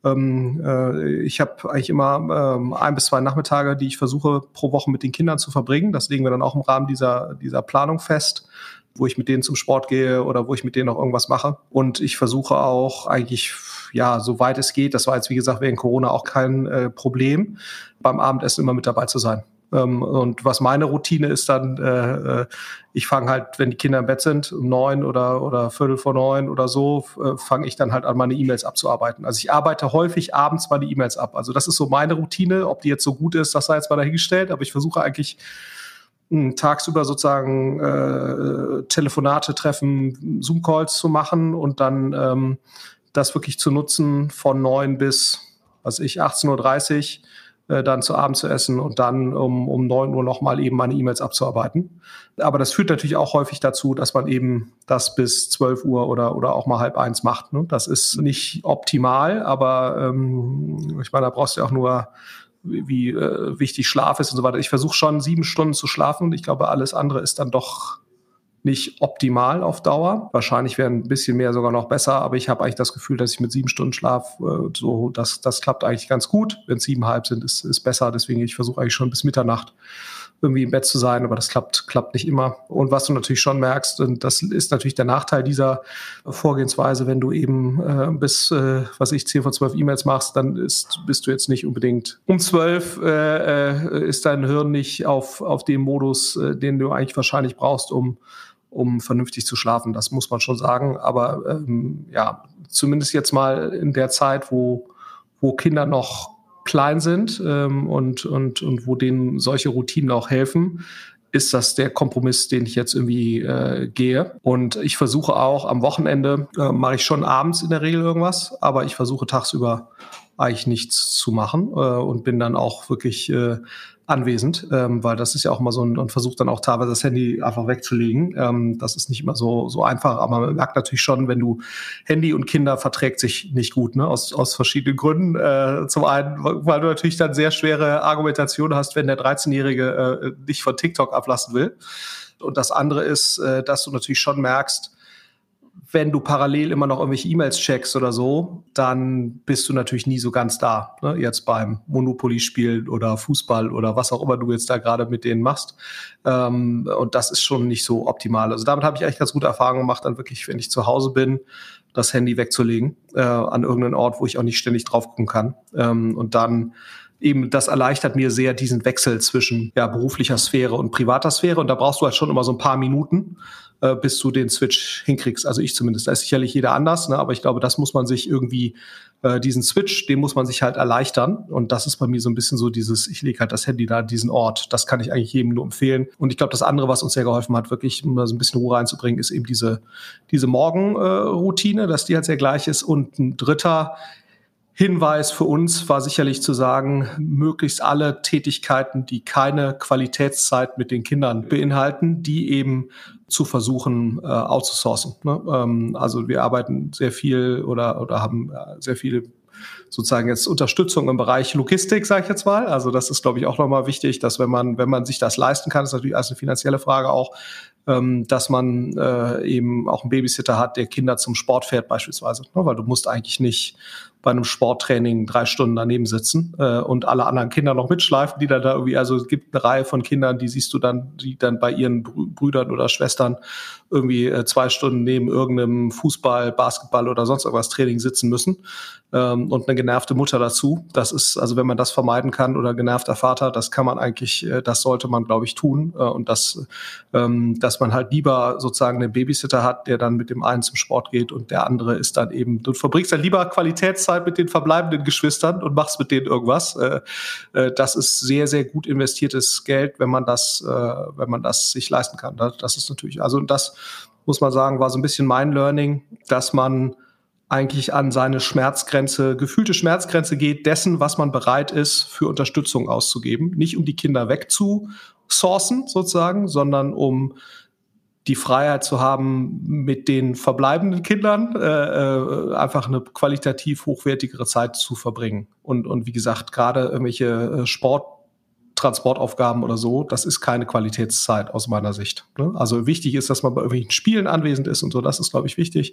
ähm, äh, ich habe eigentlich immer ähm, ein bis zwei Nachmittage, die ich versuche pro Woche mit den Kindern zu verbringen. Das legen wir dann auch im Rahmen dieser, dieser Planung fest wo ich mit denen zum Sport gehe oder wo ich mit denen auch irgendwas mache. Und ich versuche auch eigentlich, ja, soweit es geht, das war jetzt wie gesagt während Corona auch kein äh, Problem, beim Abendessen immer mit dabei zu sein. Ähm, und was meine Routine ist dann, äh, äh ich fange halt, wenn die Kinder im Bett sind, um neun oder, oder Viertel vor neun oder so, äh, fange ich dann halt an, meine E-Mails abzuarbeiten. Also ich arbeite häufig abends meine E-Mails ab. Also das ist so meine Routine. Ob die jetzt so gut ist, das sei jetzt mal dahingestellt, aber ich versuche eigentlich hm, tagsüber sozusagen äh, Telefonate, Treffen, Zoom-Calls zu machen und dann ähm, das wirklich zu nutzen von neun bis, was ich, 18.30 Uhr dann zu Abend zu essen und dann um, um neun Uhr nochmal eben meine E-Mails abzuarbeiten. Aber das führt natürlich auch häufig dazu, dass man eben das bis zwölf Uhr oder, oder auch mal halb eins macht. Ne? Das ist nicht optimal, aber ähm, ich meine, da brauchst du ja auch nur wie, wie äh, wichtig Schlaf ist und so weiter. Ich versuche schon sieben Stunden zu schlafen und ich glaube, alles andere ist dann doch nicht optimal auf Dauer. Wahrscheinlich wäre ein bisschen mehr sogar noch besser, aber ich habe eigentlich das Gefühl, dass ich mit sieben Stunden Schlaf äh, so, das, das klappt eigentlich ganz gut. Wenn es siebeneinhalb sind, ist, ist besser. Deswegen, ich versuche eigentlich schon bis Mitternacht irgendwie im Bett zu sein, aber das klappt, klappt nicht immer. Und was du natürlich schon merkst, und das ist natürlich der Nachteil dieser Vorgehensweise, wenn du eben äh, bis, äh, was ich, 10 von 12 E-Mails machst, dann ist, bist du jetzt nicht unbedingt um 12 äh, äh, ist dein Hirn nicht auf, auf dem Modus, äh, den du eigentlich wahrscheinlich brauchst, um um vernünftig zu schlafen. Das muss man schon sagen. Aber ähm, ja, zumindest jetzt mal in der Zeit, wo, wo Kinder noch klein sind ähm, und, und, und wo denen solche Routinen auch helfen, ist das der Kompromiss, den ich jetzt irgendwie äh, gehe. Und ich versuche auch am Wochenende, äh, mache ich schon abends in der Regel irgendwas, aber ich versuche tagsüber eigentlich nichts zu machen äh, und bin dann auch wirklich äh, anwesend, ähm, weil das ist ja auch mal so ein, und versucht dann auch teilweise das Handy einfach wegzulegen. Ähm, das ist nicht immer so, so einfach, aber man merkt natürlich schon, wenn du Handy und Kinder verträgt sich nicht gut, ne? aus, aus verschiedenen Gründen. Äh, zum einen, weil du natürlich dann sehr schwere Argumentation hast, wenn der 13-Jährige äh, dich von TikTok ablassen will. Und das andere ist, äh, dass du natürlich schon merkst, wenn du parallel immer noch irgendwelche E-Mails checkst oder so, dann bist du natürlich nie so ganz da. Ne? Jetzt beim Monopoly-Spielen oder Fußball oder was auch immer du jetzt da gerade mit denen machst. Ähm, und das ist schon nicht so optimal. Also damit habe ich eigentlich ganz gute Erfahrungen gemacht, dann wirklich, wenn ich zu Hause bin, das Handy wegzulegen äh, an irgendeinen Ort, wo ich auch nicht ständig drauf gucken kann. Ähm, und dann eben das erleichtert mir sehr diesen Wechsel zwischen ja, beruflicher Sphäre und privater Sphäre. Und da brauchst du halt schon immer so ein paar Minuten, äh, bis du den Switch hinkriegst. Also ich zumindest. Da ist sicherlich jeder anders, ne? aber ich glaube, das muss man sich irgendwie, äh, diesen Switch, den muss man sich halt erleichtern. Und das ist bei mir so ein bisschen so dieses, ich lege halt das Handy da an diesen Ort. Das kann ich eigentlich jedem nur empfehlen. Und ich glaube, das andere, was uns sehr geholfen hat, wirklich um da so ein bisschen Ruhe reinzubringen, ist eben diese, diese Morgenroutine, äh, dass die halt sehr gleich ist. Und ein dritter, Hinweis für uns war sicherlich zu sagen, möglichst alle Tätigkeiten, die keine Qualitätszeit mit den Kindern beinhalten, die eben zu versuchen äh, outzusourcen. Ne? Ähm, also wir arbeiten sehr viel oder, oder haben äh, sehr viele sozusagen jetzt Unterstützung im Bereich Logistik, sage ich jetzt mal. Also das ist, glaube ich, auch nochmal wichtig, dass wenn man, wenn man sich das leisten kann, ist natürlich als eine finanzielle Frage auch, ähm, dass man äh, eben auch einen Babysitter hat, der Kinder zum Sport fährt beispielsweise. Ne? Weil du musst eigentlich nicht bei einem Sporttraining drei Stunden daneben sitzen äh, und alle anderen Kinder noch mitschleifen, die dann da irgendwie, also es gibt eine Reihe von Kindern, die siehst du dann, die dann bei ihren Brüdern oder Schwestern irgendwie äh, zwei Stunden neben irgendeinem Fußball, Basketball oder sonst irgendwas Training sitzen müssen ähm, und eine genervte Mutter dazu. Das ist, also wenn man das vermeiden kann oder genervter Vater, das kann man eigentlich, äh, das sollte man, glaube ich, tun äh, und das, ähm, dass man halt lieber sozusagen einen Babysitter hat, der dann mit dem einen zum Sport geht und der andere ist dann eben, du verbringst dann lieber Qualitätszeit Zeit mit den verbleibenden Geschwistern und machst mit denen irgendwas. Äh, äh, das ist sehr, sehr gut investiertes Geld, wenn man das, äh, wenn man das sich leisten kann. Das ist natürlich, also das muss man sagen, war so ein bisschen mein Learning, dass man eigentlich an seine Schmerzgrenze, gefühlte Schmerzgrenze geht, dessen, was man bereit ist, für Unterstützung auszugeben. Nicht um die Kinder wegzusourcen, sozusagen, sondern um die Freiheit zu haben, mit den verbleibenden Kindern äh, äh, einfach eine qualitativ hochwertigere Zeit zu verbringen. Und, und wie gesagt, gerade irgendwelche äh, Sporttransportaufgaben oder so, das ist keine Qualitätszeit aus meiner Sicht. Ne? Also wichtig ist, dass man bei irgendwelchen Spielen anwesend ist und so, das ist, glaube ich, wichtig.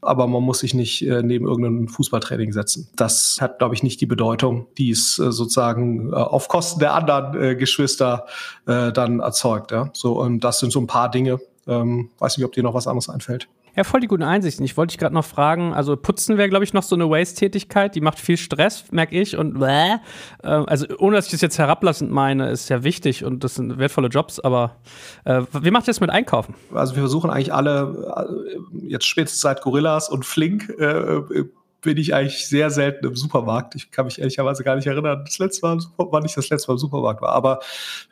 Aber man muss sich nicht äh, neben irgendeinem Fußballtraining setzen. Das hat, glaube ich, nicht die Bedeutung, die es äh, sozusagen äh, auf Kosten der anderen äh, Geschwister äh, dann erzeugt. Ja? So, und das sind so ein paar Dinge, ähm, weiß nicht, ob dir noch was anderes einfällt. Ja, voll die guten Einsichten. Ich wollte dich gerade noch fragen, also putzen wäre, glaube ich, noch so eine Waste-Tätigkeit, die macht viel Stress, merke ich. Und äh, also ohne dass ich das jetzt herablassend meine, ist ja wichtig und das sind wertvolle Jobs, aber äh, wie macht ihr das mit Einkaufen? Also wir versuchen eigentlich alle, äh, jetzt spätestens seit Gorillas und Flink, äh, bin ich eigentlich sehr selten im Supermarkt. Ich kann mich ehrlicherweise gar nicht erinnern, das letzte Mal, wann ich das letzte Mal im Supermarkt war. Aber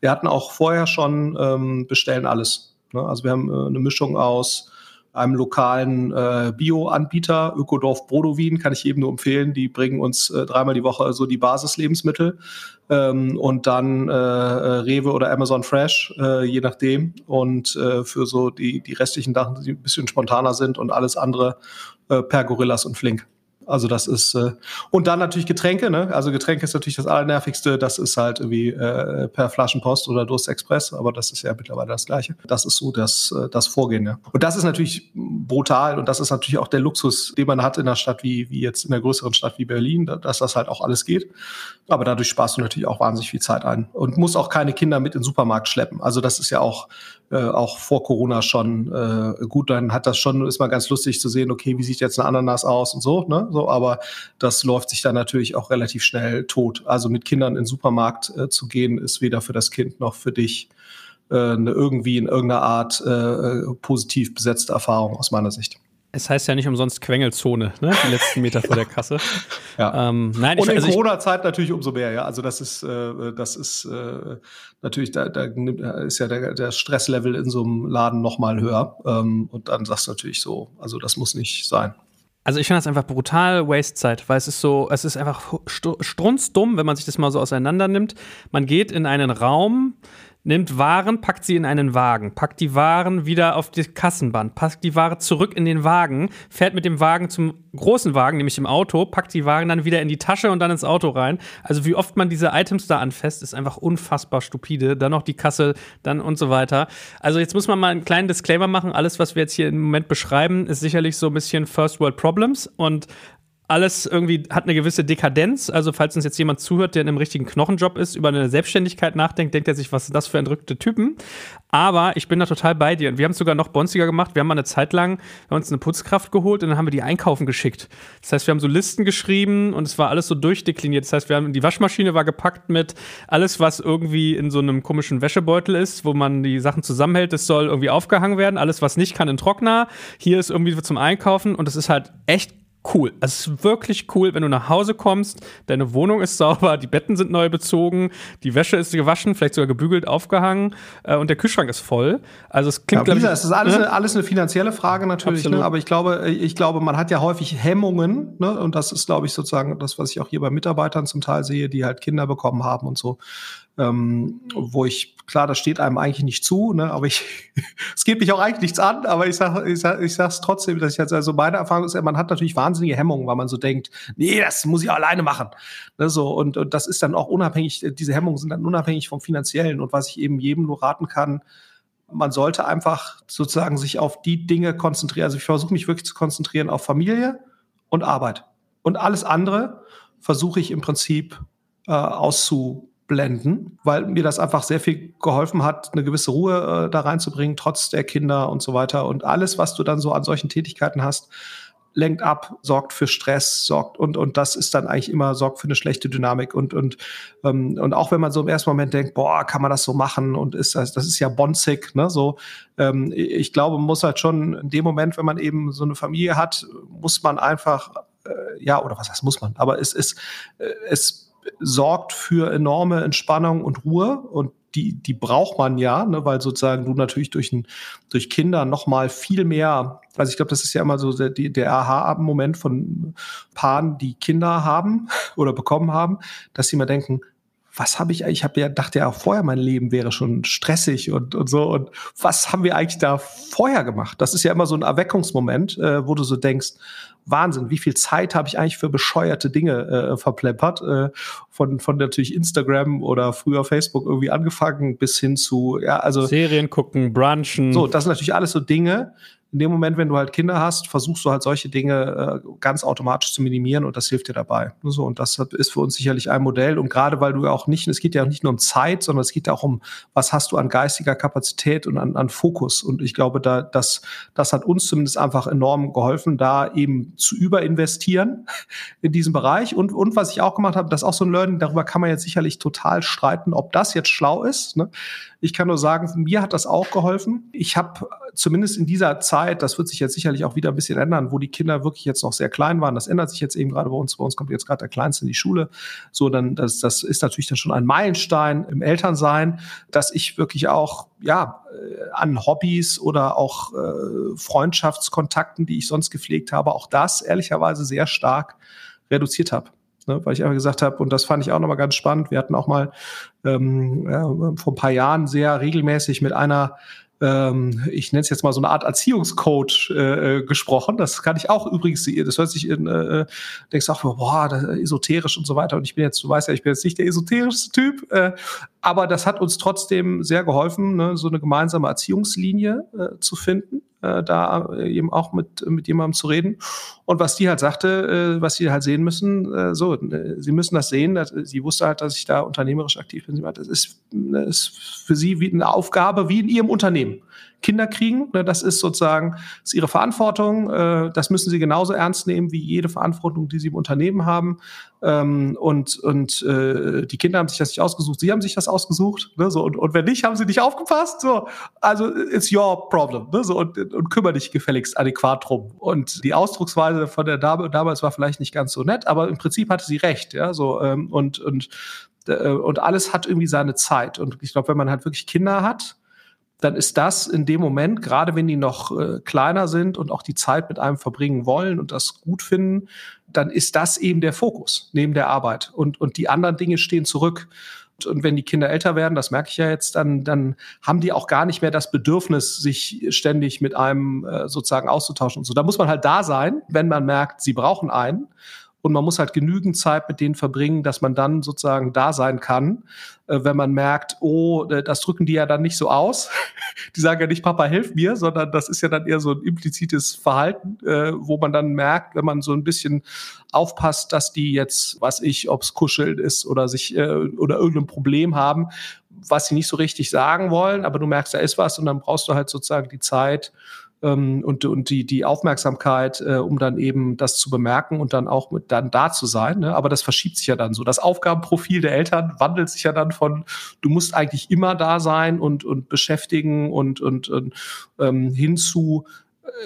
wir hatten auch vorher schon ähm, bestellen alles. Ne? Also wir haben äh, eine Mischung aus einem lokalen äh, Bio-Anbieter, Ökodorf Brodowin, kann ich jedem nur empfehlen. Die bringen uns äh, dreimal die Woche so die Basislebensmittel ähm, und dann äh, äh, Rewe oder Amazon Fresh, äh, je nachdem. Und äh, für so die, die restlichen Sachen, die ein bisschen spontaner sind und alles andere äh, per Gorillas und Flink. Also das ist äh, und dann natürlich Getränke, ne? Also Getränke ist natürlich das allernervigste. Das ist halt irgendwie äh, per Flaschenpost oder Durst Express, aber das ist ja mittlerweile das Gleiche. Das ist so das äh, das Vorgehen. Ja. Und das ist natürlich brutal und das ist natürlich auch der Luxus, den man hat in einer Stadt wie wie jetzt in einer größeren Stadt wie Berlin, dass das halt auch alles geht. Aber dadurch sparst du natürlich auch wahnsinnig viel Zeit ein und musst auch keine Kinder mit in den Supermarkt schleppen. Also das ist ja auch äh, auch vor Corona schon äh, gut. Dann hat das schon ist mal ganz lustig zu sehen. Okay, wie sieht jetzt eine Ananas aus und so. Ne? so, aber das läuft sich dann natürlich auch relativ schnell tot. Also mit Kindern in den Supermarkt äh, zu gehen, ist weder für das Kind noch für dich äh, irgendwie in irgendeiner Art äh positiv besetzte Erfahrung aus meiner Sicht. Es heißt ja nicht umsonst Quengelzone, ne? die letzten Meter vor der Kasse. ja. Ähm, nein, Und in also Corona-Zeit natürlich umso mehr, ja. Also das ist, äh, das ist äh, natürlich, da, da ist ja der, der Stresslevel in so einem Laden noch mal höher. Ähm, und dann sagst du natürlich so, also das muss nicht sein. Also ich finde das einfach brutal Wastzeit, weil es ist so, es ist einfach strunzdumm, wenn man sich das mal so auseinander nimmt. Man geht in einen Raum, nimmt Waren, packt sie in einen Wagen, packt die Waren wieder auf die Kassenband, packt die Ware zurück in den Wagen, fährt mit dem Wagen zum großen Wagen, nämlich im Auto, packt die Waren dann wieder in die Tasche und dann ins Auto rein. Also wie oft man diese Items da anfasst, ist einfach unfassbar stupide. Dann noch die Kasse, dann und so weiter. Also jetzt muss man mal einen kleinen Disclaimer machen. Alles, was wir jetzt hier im Moment beschreiben, ist sicherlich so ein bisschen First World Problems und alles irgendwie hat eine gewisse Dekadenz. Also, falls uns jetzt jemand zuhört, der in einem richtigen Knochenjob ist, über eine Selbstständigkeit nachdenkt, denkt er sich, was ist das für entrückte Typen? Aber ich bin da total bei dir. Und wir haben es sogar noch bonziger gemacht. Wir haben mal eine Zeit lang uns eine Putzkraft geholt und dann haben wir die einkaufen geschickt. Das heißt, wir haben so Listen geschrieben und es war alles so durchdekliniert. Das heißt, wir haben, die Waschmaschine war gepackt mit alles, was irgendwie in so einem komischen Wäschebeutel ist, wo man die Sachen zusammenhält. Das soll irgendwie aufgehangen werden. Alles, was nicht kann, in Trockner. Hier ist irgendwie zum Einkaufen und es ist halt echt cool. Also es ist wirklich cool, wenn du nach Hause kommst, deine Wohnung ist sauber, die Betten sind neu bezogen, die Wäsche ist gewaschen, vielleicht sogar gebügelt, aufgehangen äh, und der Kühlschrank ist voll. Also es klingt, ja, Es ist alles, ne? alles eine finanzielle Frage natürlich, ne? aber ich glaube, ich glaube, man hat ja häufig Hemmungen ne? und das ist, glaube ich, sozusagen das, was ich auch hier bei Mitarbeitern zum Teil sehe, die halt Kinder bekommen haben und so ähm, wo ich, klar, das steht einem eigentlich nicht zu, ne, aber ich, es geht mich auch eigentlich nichts an, aber ich sag, ich sag, ich sag's trotzdem, dass ich jetzt, also meine Erfahrung ist, man hat natürlich wahnsinnige Hemmungen, weil man so denkt, nee, das muss ich alleine machen, ne, so, und, und das ist dann auch unabhängig, diese Hemmungen sind dann unabhängig vom Finanziellen und was ich eben jedem nur raten kann, man sollte einfach sozusagen sich auf die Dinge konzentrieren, also ich versuche mich wirklich zu konzentrieren auf Familie und Arbeit und alles andere versuche ich im Prinzip äh, auszu blenden, weil mir das einfach sehr viel geholfen hat, eine gewisse Ruhe äh, da reinzubringen, trotz der Kinder und so weiter. Und alles, was du dann so an solchen Tätigkeiten hast, lenkt ab, sorgt für Stress, sorgt und und das ist dann eigentlich immer sorgt für eine schlechte Dynamik und und ähm, und auch wenn man so im ersten Moment denkt, boah, kann man das so machen und ist das das ist ja bonzig, ne? So, ähm, ich glaube, man muss halt schon in dem Moment, wenn man eben so eine Familie hat, muss man einfach äh, ja oder was heißt muss man, aber es ist äh, es sorgt für enorme Entspannung und Ruhe. Und die, die braucht man ja, ne, weil sozusagen du natürlich durch, ein, durch Kinder noch mal viel mehr, also ich glaube, das ist ja immer so der, der Aha-Moment von Paaren, die Kinder haben oder bekommen haben, dass sie mal denken, was habe ich eigentlich, ich habe ja dachte ja auch vorher, mein Leben wäre schon stressig und, und so. Und was haben wir eigentlich da vorher gemacht? Das ist ja immer so ein Erweckungsmoment, äh, wo du so denkst, Wahnsinn, wie viel Zeit habe ich eigentlich für bescheuerte Dinge äh, verplempert? Äh, von, von natürlich Instagram oder früher Facebook irgendwie angefangen bis hin zu, ja, also. Serien gucken, brunchen. So, das sind natürlich alles so Dinge, in dem Moment, wenn du halt Kinder hast, versuchst du halt solche Dinge äh, ganz automatisch zu minimieren und das hilft dir dabei. So, und das ist für uns sicherlich ein Modell. Und gerade weil du ja auch nicht, es geht ja auch nicht nur um Zeit, sondern es geht ja auch um, was hast du an geistiger Kapazität und an, an Fokus. Und ich glaube, da, das, das hat uns zumindest einfach enorm geholfen, da eben zu überinvestieren in diesem Bereich. Und, und was ich auch gemacht habe, das ist auch so ein Learning, darüber kann man jetzt sicherlich total streiten, ob das jetzt schlau ist. Ne? Ich kann nur sagen, mir hat das auch geholfen. Ich habe zumindest in dieser Zeit, das wird sich jetzt sicherlich auch wieder ein bisschen ändern, wo die Kinder wirklich jetzt noch sehr klein waren. Das ändert sich jetzt eben gerade bei uns. Bei uns kommt jetzt gerade der Kleinste in die Schule. So, dann, das, das ist natürlich dann schon ein Meilenstein im Elternsein, dass ich wirklich auch, ja, äh, an Hobbys oder auch äh, Freundschaftskontakten, die ich sonst gepflegt habe, auch das ehrlicherweise sehr stark reduziert habe. Ne, weil ich einfach gesagt habe, und das fand ich auch nochmal ganz spannend, wir hatten auch mal ähm, ja, vor ein paar Jahren sehr regelmäßig mit einer ähm, ich nenne es jetzt mal so eine Art Erziehungscoach äh, äh, gesprochen. Das kann ich auch übrigens, das hört sich in, äh, äh denkst auch, boah, esoterisch und so weiter. Und ich bin jetzt, du weißt ja, ich bin jetzt nicht der esoterischste Typ, äh, aber das hat uns trotzdem sehr geholfen, ne, so eine gemeinsame Erziehungslinie äh, zu finden äh, da äh, eben auch mit, mit jemandem zu reden. Und was die halt sagte, äh, was sie halt sehen müssen, äh, so, äh, sie müssen das sehen. Dass, sie wusste halt, dass ich da unternehmerisch aktiv bin. Sie meinte, das ist, das ist für sie wie eine Aufgabe wie in ihrem Unternehmen. Kinder kriegen. Ne, das ist sozusagen das ist ihre Verantwortung. Äh, das müssen sie genauso ernst nehmen wie jede Verantwortung, die sie im Unternehmen haben. Ähm, und und äh, die Kinder haben sich das nicht ausgesucht. Sie haben sich das ausgesucht. Ne, und, und wenn nicht, haben sie nicht aufgepasst. So, also it's your problem. Ne, und, und kümmere dich gefälligst adäquat drum. Und die Ausdrucksweise von der Dame damals war vielleicht nicht ganz so nett, aber im Prinzip hatte sie recht. Ähm, und und äh, und alles hat irgendwie seine Zeit. Und ich glaube, wenn man halt wirklich Kinder hat, dann ist das in dem Moment, gerade wenn die noch äh, kleiner sind und auch die Zeit mit einem verbringen wollen und das gut finden, dann ist das eben der Fokus neben der Arbeit. Und, und die anderen Dinge stehen zurück. Und, und wenn die Kinder älter werden, das merke ich ja jetzt, dann, dann haben die auch gar nicht mehr das Bedürfnis, sich ständig mit einem äh, sozusagen auszutauschen und so. Da muss man halt da sein, wenn man merkt, sie brauchen einen und man muss halt genügend Zeit mit denen verbringen, dass man dann sozusagen da sein kann, äh, wenn man merkt, oh, äh, das drücken die ja dann nicht so aus. die sagen ja nicht, Papa, hilf mir, sondern das ist ja dann eher so ein implizites Verhalten, äh, wo man dann merkt, wenn man so ein bisschen aufpasst, dass die jetzt, was ich, ob's kuscheln ist oder sich äh, oder irgendein Problem haben, was sie nicht so richtig sagen wollen, aber du merkst, da ist was und dann brauchst du halt sozusagen die Zeit, und, und die, die Aufmerksamkeit, äh, um dann eben das zu bemerken und dann auch mit dann da zu sein. Ne? Aber das verschiebt sich ja dann so. Das Aufgabenprofil der Eltern wandelt sich ja dann von, du musst eigentlich immer da sein und, und beschäftigen und, und, und ähm, hin zu, äh,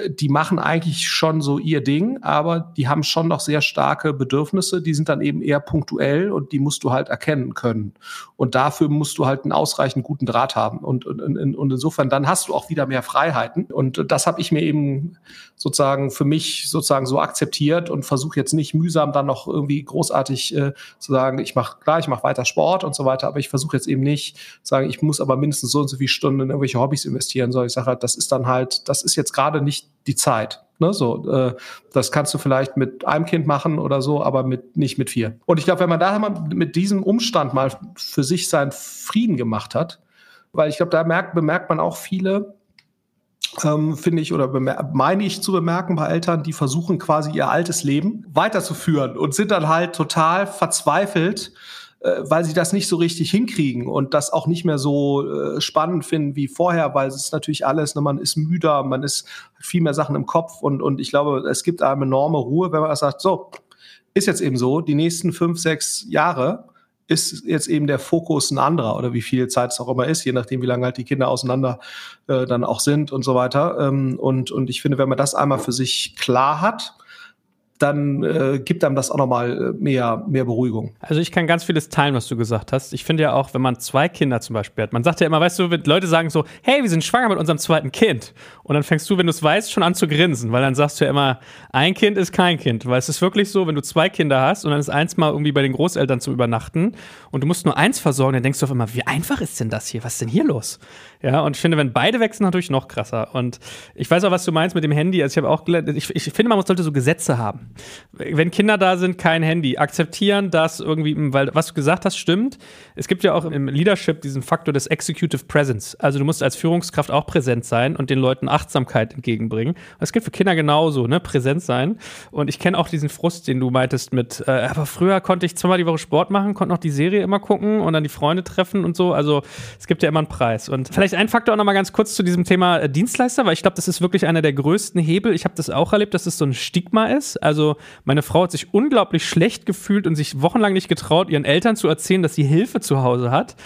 die machen eigentlich schon so ihr Ding, aber die haben schon noch sehr starke Bedürfnisse, die sind dann eben eher punktuell und die musst du halt erkennen können. Und dafür musst du halt einen ausreichend guten Draht haben. Und, und, und insofern, dann hast du auch wieder mehr Freiheiten. Und das habe ich mir eben sozusagen für mich sozusagen so akzeptiert und versuche jetzt nicht mühsam dann noch irgendwie großartig äh, zu sagen, ich mache klar, ich mache weiter Sport und so weiter, aber ich versuche jetzt eben nicht zu sagen, ich muss aber mindestens so und so viele Stunden in irgendwelche Hobbys investieren, sondern ich sage halt, das ist dann halt, das ist jetzt gerade nicht die Zeit. Ne, so, äh, das kannst du vielleicht mit einem Kind machen oder so, aber mit, nicht mit vier. Und ich glaube, wenn man da mal mit diesem Umstand mal für sich seinen Frieden gemacht hat, weil ich glaube, da merkt, bemerkt man auch viele, ähm, finde ich, oder meine ich zu bemerken bei Eltern, die versuchen quasi ihr altes Leben weiterzuführen und sind dann halt total verzweifelt, weil sie das nicht so richtig hinkriegen und das auch nicht mehr so äh, spannend finden wie vorher, weil es ist natürlich alles, ne, man ist müder, man ist viel mehr Sachen im Kopf und, und ich glaube, es gibt eine enorme Ruhe, wenn man sagt, so, ist jetzt eben so, die nächsten fünf, sechs Jahre ist jetzt eben der Fokus ein anderer oder wie viel Zeit es auch immer ist, je nachdem, wie lange halt die Kinder auseinander äh, dann auch sind und so weiter. Ähm, und, und ich finde, wenn man das einmal für sich klar hat, dann äh, gibt einem das auch nochmal äh, mehr, mehr Beruhigung. Also ich kann ganz vieles teilen, was du gesagt hast. Ich finde ja auch, wenn man zwei Kinder zum Beispiel hat, man sagt ja immer, weißt du, wenn Leute sagen so, hey, wir sind schwanger mit unserem zweiten Kind. Und dann fängst du, wenn du es weißt, schon an zu grinsen, weil dann sagst du ja immer, ein Kind ist kein Kind. Weil es ist wirklich so, wenn du zwei Kinder hast und dann ist eins mal irgendwie bei den Großeltern zum Übernachten und du musst nur eins versorgen, dann denkst du auf immer, wie einfach ist denn das hier? Was ist denn hier los? Ja, und ich finde, wenn beide wechseln, natürlich noch krasser. Und ich weiß auch, was du meinst mit dem Handy. Also ich habe auch gelernt, ich, ich finde, man sollte so Gesetze haben. Wenn Kinder da sind, kein Handy. Akzeptieren das irgendwie, weil was du gesagt hast, stimmt. Es gibt ja auch im Leadership diesen Faktor des Executive Presence. Also du musst als Führungskraft auch präsent sein und den Leuten Achtsamkeit entgegenbringen. Das gilt für Kinder genauso, ne? Präsent sein. Und ich kenne auch diesen Frust, den du meintest mit, äh, aber früher konnte ich zweimal die Woche Sport machen, konnte noch die Serie immer gucken und dann die Freunde treffen und so. Also es gibt ja immer einen Preis. Und vielleicht ein Faktor auch noch mal ganz kurz zu diesem Thema äh, Dienstleister, weil ich glaube, das ist wirklich einer der größten Hebel. Ich habe das auch erlebt, dass es so ein Stigma ist. Also meine Frau hat sich unglaublich schlecht gefühlt und sich wochenlang nicht getraut, ihren Eltern zu erzählen, dass sie Hilfe zu Hause hat.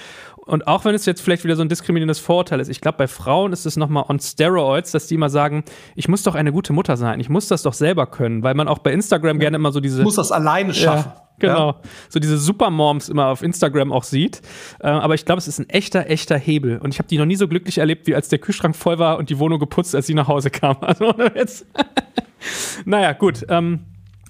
Und auch wenn es jetzt vielleicht wieder so ein diskriminierendes Vorurteil ist, ich glaube, bei Frauen ist es nochmal on Steroids, dass die immer sagen, ich muss doch eine gute Mutter sein, ich muss das doch selber können, weil man auch bei Instagram gerne immer so diese. Ich muss das alleine schaffen. Ja, genau. Ja. So diese Supermoms immer auf Instagram auch sieht. Äh, aber ich glaube, es ist ein echter, echter Hebel. Und ich habe die noch nie so glücklich erlebt, wie als der Kühlschrank voll war und die Wohnung geputzt, als sie nach Hause kam. Also jetzt. Naja, gut. Ähm,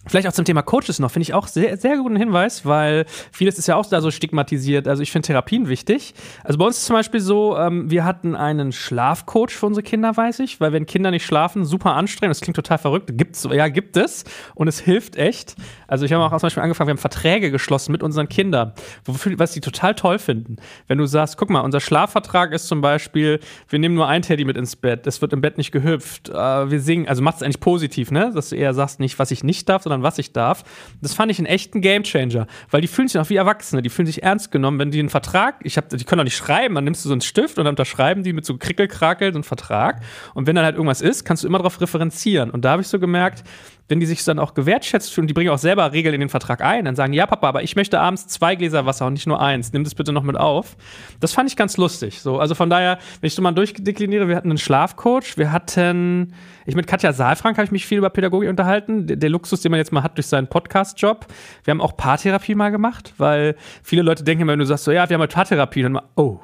Vielleicht auch zum Thema Coaches noch, finde ich auch sehr, sehr guten Hinweis, weil vieles ist ja auch da so stigmatisiert. Also ich finde Therapien wichtig. Also bei uns ist zum Beispiel so, ähm, wir hatten einen Schlafcoach für unsere Kinder, weiß ich, weil wenn Kinder nicht schlafen, super anstrengend, das klingt total verrückt, gibt's, ja, gibt es und es hilft echt. Also ich habe auch zum Beispiel angefangen, wir haben Verträge geschlossen mit unseren Kindern, wofür, was die total toll finden. Wenn du sagst, guck mal, unser Schlafvertrag ist zum Beispiel, wir nehmen nur ein Teddy mit ins Bett, es wird im Bett nicht gehüpft, äh, wir singen, also macht es eigentlich positiv, ne, dass du eher sagst, nicht, was ich nicht darf, sondern sondern was ich darf. Das fand ich einen echten Gamechanger, weil die fühlen sich auch wie Erwachsene, die fühlen sich ernst genommen, wenn die einen Vertrag, ich hab, die können doch nicht schreiben, dann nimmst du so einen Stift und dann unterschreiben die mit so Krickelkrakel so einen Vertrag. Und wenn dann halt irgendwas ist, kannst du immer darauf referenzieren. Und da habe ich so gemerkt, wenn die sich dann auch gewertschätzt fühlen, die bringen auch selber Regeln in den Vertrag ein, dann sagen, ja Papa, aber ich möchte abends zwei Gläser Wasser und nicht nur eins, nimm das bitte noch mit auf. Das fand ich ganz lustig. So, also von daher, wenn ich so mal durchdekliniere, wir hatten einen Schlafcoach, wir hatten, ich mit Katja Saalfrank habe ich mich viel über Pädagogik unterhalten, der, der Luxus, den man jetzt mal hat durch seinen Podcast-Job. Wir haben auch Paartherapie mal gemacht, weil viele Leute denken, wenn du sagst, so ja, wir haben halt Paartherapie, dann mal, oh,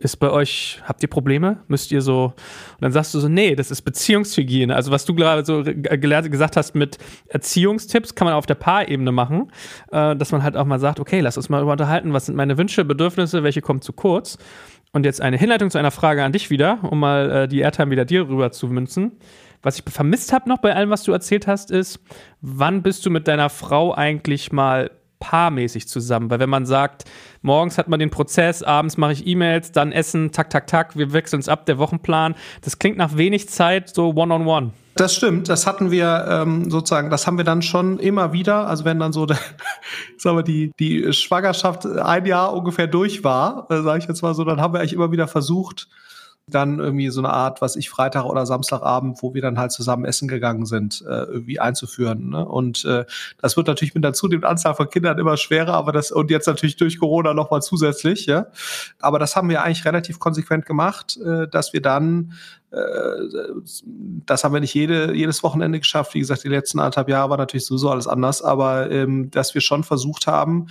ist bei euch, habt ihr Probleme? Müsst ihr so, und dann sagst du so, nee, das ist Beziehungshygiene. Also was du gerade so gelernt, gesagt hast mit Erziehungstipps, kann man auf der Paarebene machen, äh, dass man halt auch mal sagt, okay, lass uns mal über unterhalten, was sind meine Wünsche, Bedürfnisse, welche kommen zu kurz. Und jetzt eine Hinleitung zu einer Frage an dich wieder, um mal äh, die Airtime wieder dir rüber zu münzen. Was ich vermisst habe noch bei allem, was du erzählt hast, ist, wann bist du mit deiner Frau eigentlich mal paarmäßig zusammen? Weil wenn man sagt, morgens hat man den Prozess, abends mache ich E-Mails, dann Essen, tak, tak, tak, wir wechseln uns ab, der Wochenplan, das klingt nach wenig Zeit so one-on-one. -on -one. Das stimmt, das hatten wir ähm, sozusagen, das haben wir dann schon immer wieder. Also wenn dann so, der, sagen wir, die die Schwangerschaft ein Jahr ungefähr durch war, äh, sage ich jetzt mal so, dann haben wir eigentlich immer wieder versucht, dann irgendwie so eine Art, was ich Freitag oder Samstagabend, wo wir dann halt zusammen essen gegangen sind, äh, irgendwie einzuführen. Ne? Und äh, das wird natürlich mit der zunehmenden Anzahl von Kindern immer schwerer, aber das und jetzt natürlich durch Corona nochmal zusätzlich, ja. Aber das haben wir eigentlich relativ konsequent gemacht, äh, dass wir dann das haben wir nicht jede, jedes Wochenende geschafft. Wie gesagt, die letzten anderthalb Jahre war natürlich sowieso alles anders, aber ähm, dass wir schon versucht haben,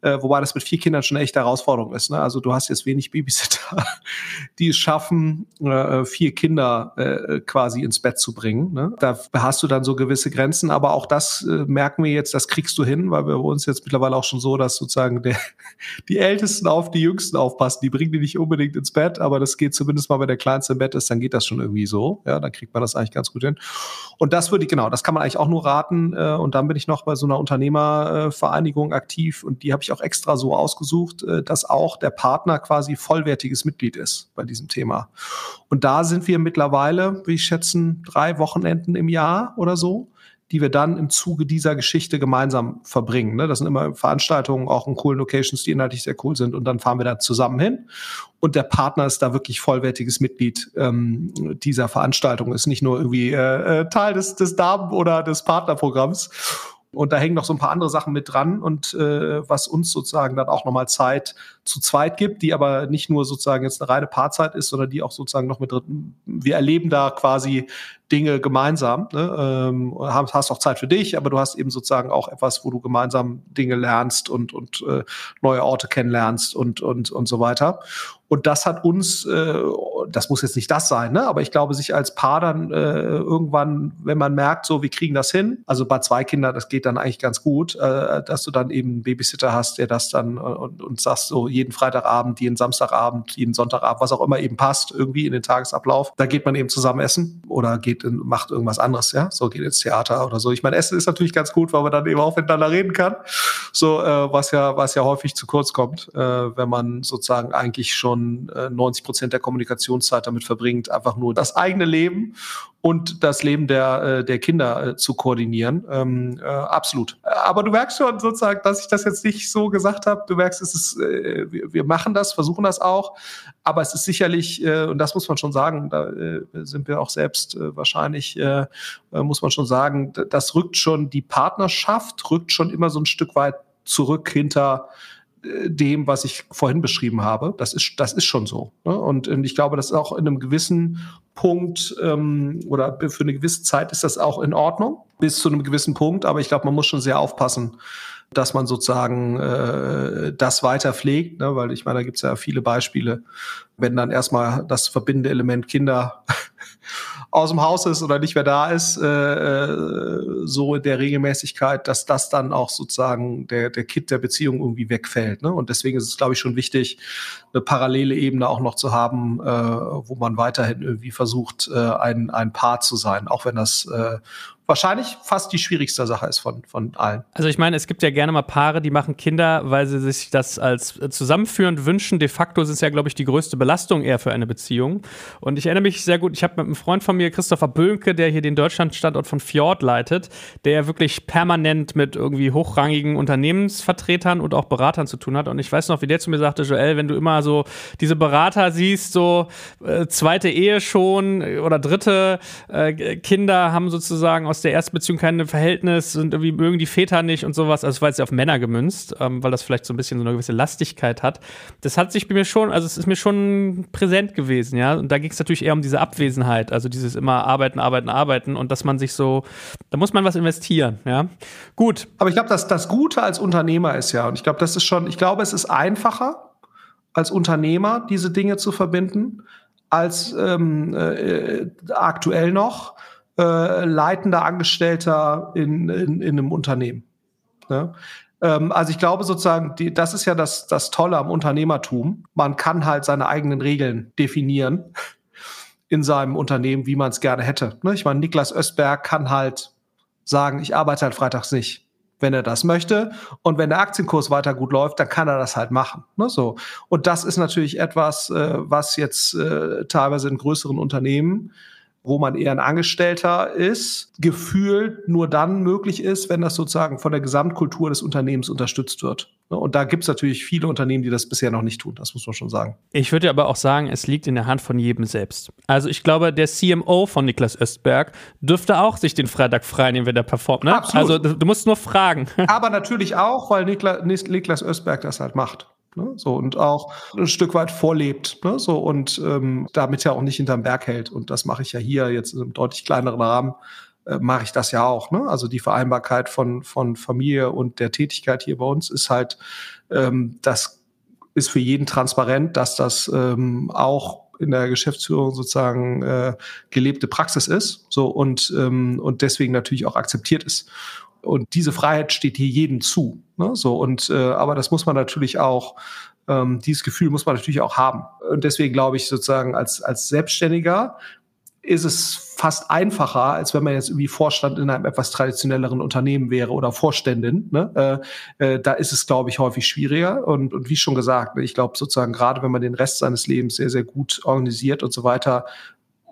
äh, wobei das mit vier Kindern schon eine echte Herausforderung ist. Ne? Also du hast jetzt wenig Babysitter, die es schaffen, äh, vier Kinder äh, quasi ins Bett zu bringen. Ne? Da hast du dann so gewisse Grenzen, aber auch das äh, merken wir jetzt, das kriegst du hin, weil wir bei uns jetzt mittlerweile auch schon so, dass sozusagen der, die Ältesten auf die Jüngsten aufpassen. Die bringen die nicht unbedingt ins Bett, aber das geht zumindest mal, wenn der Kleinste im Bett ist, dann geht das schon irgendwie so. Ja, dann kriegt man das eigentlich ganz gut hin. Und das würde ich, genau, das kann man eigentlich auch nur raten. Äh, und dann bin ich noch bei so einer Unternehmervereinigung aktiv und die habe ich auch extra so ausgesucht, äh, dass auch der Partner quasi vollwertiges Mitglied ist bei diesem Thema. Und da sind wir mittlerweile, wie ich schätzen, drei Wochenenden im Jahr oder so die wir dann im Zuge dieser Geschichte gemeinsam verbringen. Ne? Das sind immer Veranstaltungen, auch in coolen Locations, die inhaltlich sehr cool sind. Und dann fahren wir da zusammen hin. Und der Partner ist da wirklich vollwertiges Mitglied ähm, dieser Veranstaltung, ist nicht nur irgendwie äh, äh Teil des, des Damen- oder des Partnerprogramms. Und da hängen noch so ein paar andere Sachen mit dran und äh, was uns sozusagen dann auch nochmal Zeit zu zweit gibt, die aber nicht nur sozusagen jetzt eine reine Paarzeit ist, sondern die auch sozusagen noch mit drin. Wir erleben da quasi Dinge gemeinsam. Ne? Ähm, hast auch Zeit für dich, aber du hast eben sozusagen auch etwas, wo du gemeinsam Dinge lernst und, und äh, neue Orte kennenlernst und, und, und so weiter. Und das hat uns, äh, das muss jetzt nicht das sein, ne? aber ich glaube, sich als Paar dann äh, irgendwann, wenn man merkt, so, wir kriegen das hin, also bei zwei Kindern, das geht dann eigentlich ganz gut, äh, dass du dann eben einen Babysitter hast, der das dann äh, und, und sagst so jeden Freitagabend, jeden Samstagabend, jeden Sonntagabend, was auch immer eben passt, irgendwie in den Tagesablauf. Da geht man eben zusammen essen oder geht in, macht irgendwas anderes, ja, so geht ins Theater oder so. Ich meine, Essen ist natürlich ganz gut, weil man dann eben auch miteinander reden kann, so äh, was ja was ja häufig zu kurz kommt, äh, wenn man sozusagen eigentlich schon äh, 90 Prozent der Kommunikationszeit damit verbringt, einfach nur das eigene Leben und das Leben der, äh, der Kinder äh, zu koordinieren. Ähm, äh, absolut. Aber du merkst schon sozusagen, dass ich das jetzt nicht so gesagt habe. Du merkst, es ist, äh, wir, wir machen das, versuchen das auch. Aber es ist sicherlich, äh, und das muss man schon sagen, da äh, sind wir auch selbst äh, wahrscheinlich, äh, äh muss man schon sagen, das rückt schon, die Partnerschaft rückt schon immer so ein Stück weit zurück hinter dem, was ich vorhin beschrieben habe. Das ist, das ist schon so. Ne? Und, und, ich glaube, das ist auch in einem gewissen Punkt ähm, oder für eine gewisse Zeit ist das auch in Ordnung, bis zu einem gewissen Punkt. Aber ich glaube, man muss schon sehr aufpassen, dass man sozusagen äh, das weiter pflegt, ne? weil ich meine, da gibt es ja viele Beispiele, wenn dann erstmal das verbindende Element Kinder aus dem Haus ist oder nicht mehr da ist, äh, äh, so in der Regelmäßigkeit, dass das dann auch sozusagen der, der Kit der Beziehung irgendwie wegfällt. Ne? Und deswegen ist es, glaube ich, schon wichtig, eine parallele Ebene auch noch zu haben, äh, wo man weiterhin irgendwie versucht, äh, ein, ein Paar zu sein, auch wenn das äh, wahrscheinlich fast die schwierigste Sache ist von, von allen. Also ich meine, es gibt ja gerne mal Paare, die machen Kinder, weil sie sich das als zusammenführend wünschen. De facto sind es ja, glaube ich, die größte Belastung eher für eine Beziehung. Und ich erinnere mich sehr gut, ich habe mit einem Freund von mir, Christopher Böhnke, der hier den Deutschlandstandort von Fjord leitet, der ja wirklich permanent mit irgendwie hochrangigen Unternehmensvertretern und auch Beratern zu tun hat. Und ich weiß noch, wie der zu mir sagte, Joel, wenn du immer so diese Berater siehst, so äh, zweite Ehe schon oder dritte äh, Kinder haben sozusagen aus der ersten Beziehung kein Verhältnis und irgendwie mögen die Väter nicht und sowas. Also es war jetzt auf Männer gemünzt, ähm, weil das vielleicht so ein bisschen so eine gewisse Lastigkeit hat. Das hat sich bei mir schon, also es ist mir schon präsent gewesen, ja. Und da ging es natürlich eher um diese Abwesenheit, also dieses immer arbeiten, arbeiten, arbeiten und dass man sich so, da muss man was investieren, ja. Gut. Aber ich glaube, dass das Gute als Unternehmer ist ja, und ich glaube, das ist schon, ich glaube, es ist einfacher als Unternehmer diese Dinge zu verbinden als ähm, äh, aktuell noch äh, leitender Angestellter in, in, in einem Unternehmen. Ne? Ähm, also ich glaube sozusagen, die, das ist ja das, das Tolle am Unternehmertum. Man kann halt seine eigenen Regeln definieren in seinem Unternehmen, wie man es gerne hätte. Ne? Ich meine, Niklas Östberg kann halt sagen, ich arbeite halt freitags nicht wenn er das möchte. Und wenn der Aktienkurs weiter gut läuft, dann kann er das halt machen. Ne, so. Und das ist natürlich etwas, äh, was jetzt äh, teilweise in größeren Unternehmen wo man eher ein Angestellter ist, gefühlt nur dann möglich ist, wenn das sozusagen von der Gesamtkultur des Unternehmens unterstützt wird. Und da gibt es natürlich viele Unternehmen, die das bisher noch nicht tun, das muss man schon sagen. Ich würde aber auch sagen, es liegt in der Hand von jedem selbst. Also ich glaube, der CMO von Niklas Östberg dürfte auch sich den Freitag frei nehmen, wenn er performt. Ne? Absolut. Also du musst nur fragen. Aber natürlich auch, weil Niklas Östberg das halt macht. Ne? So und auch ein Stück weit vorlebt, ne? so und ähm, damit ja auch nicht hinterm Berg hält. Und das mache ich ja hier jetzt in einem deutlich kleineren Rahmen, äh, mache ich das ja auch. Ne? Also die Vereinbarkeit von, von Familie und der Tätigkeit hier bei uns ist halt, ähm, das ist für jeden transparent, dass das ähm, auch in der Geschäftsführung sozusagen äh, gelebte Praxis ist, so und ähm, und deswegen natürlich auch akzeptiert ist. Und diese Freiheit steht hier jedem zu. Ne? So, und äh, aber das muss man natürlich auch, ähm, dieses Gefühl muss man natürlich auch haben. Und deswegen glaube ich sozusagen als, als Selbstständiger ist es fast einfacher, als wenn man jetzt irgendwie Vorstand in einem etwas traditionelleren Unternehmen wäre oder Vorständin. Ne? Äh, äh, da ist es, glaube ich, häufig schwieriger. Und, und wie schon gesagt, ich glaube sozusagen gerade, wenn man den Rest seines Lebens sehr, sehr gut organisiert und so weiter,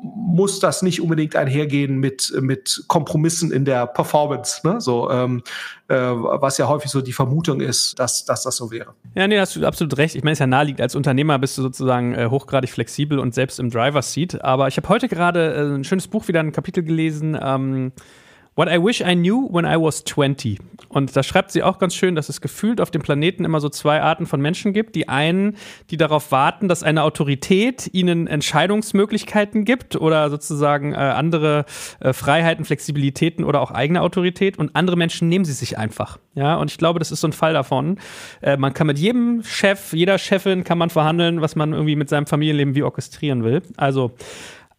muss das nicht unbedingt einhergehen mit, mit Kompromissen in der Performance, ne? so, ähm, äh, was ja häufig so die Vermutung ist, dass, dass das so wäre. Ja, nee, hast du absolut recht. Ich meine, es ist ja naheliegend, als Unternehmer bist du sozusagen äh, hochgradig flexibel und selbst im Driver's Seat. Aber ich habe heute gerade äh, ein schönes Buch, wieder ein Kapitel gelesen, ähm, What I wish I knew when I was 20. Und da schreibt sie auch ganz schön, dass es gefühlt auf dem Planeten immer so zwei Arten von Menschen gibt. Die einen, die darauf warten, dass eine Autorität ihnen Entscheidungsmöglichkeiten gibt oder sozusagen äh, andere äh, Freiheiten, Flexibilitäten oder auch eigene Autorität. Und andere Menschen nehmen sie sich einfach. Ja, und ich glaube, das ist so ein Fall davon. Äh, man kann mit jedem Chef, jeder Chefin kann man verhandeln, was man irgendwie mit seinem Familienleben wie orchestrieren will. Also,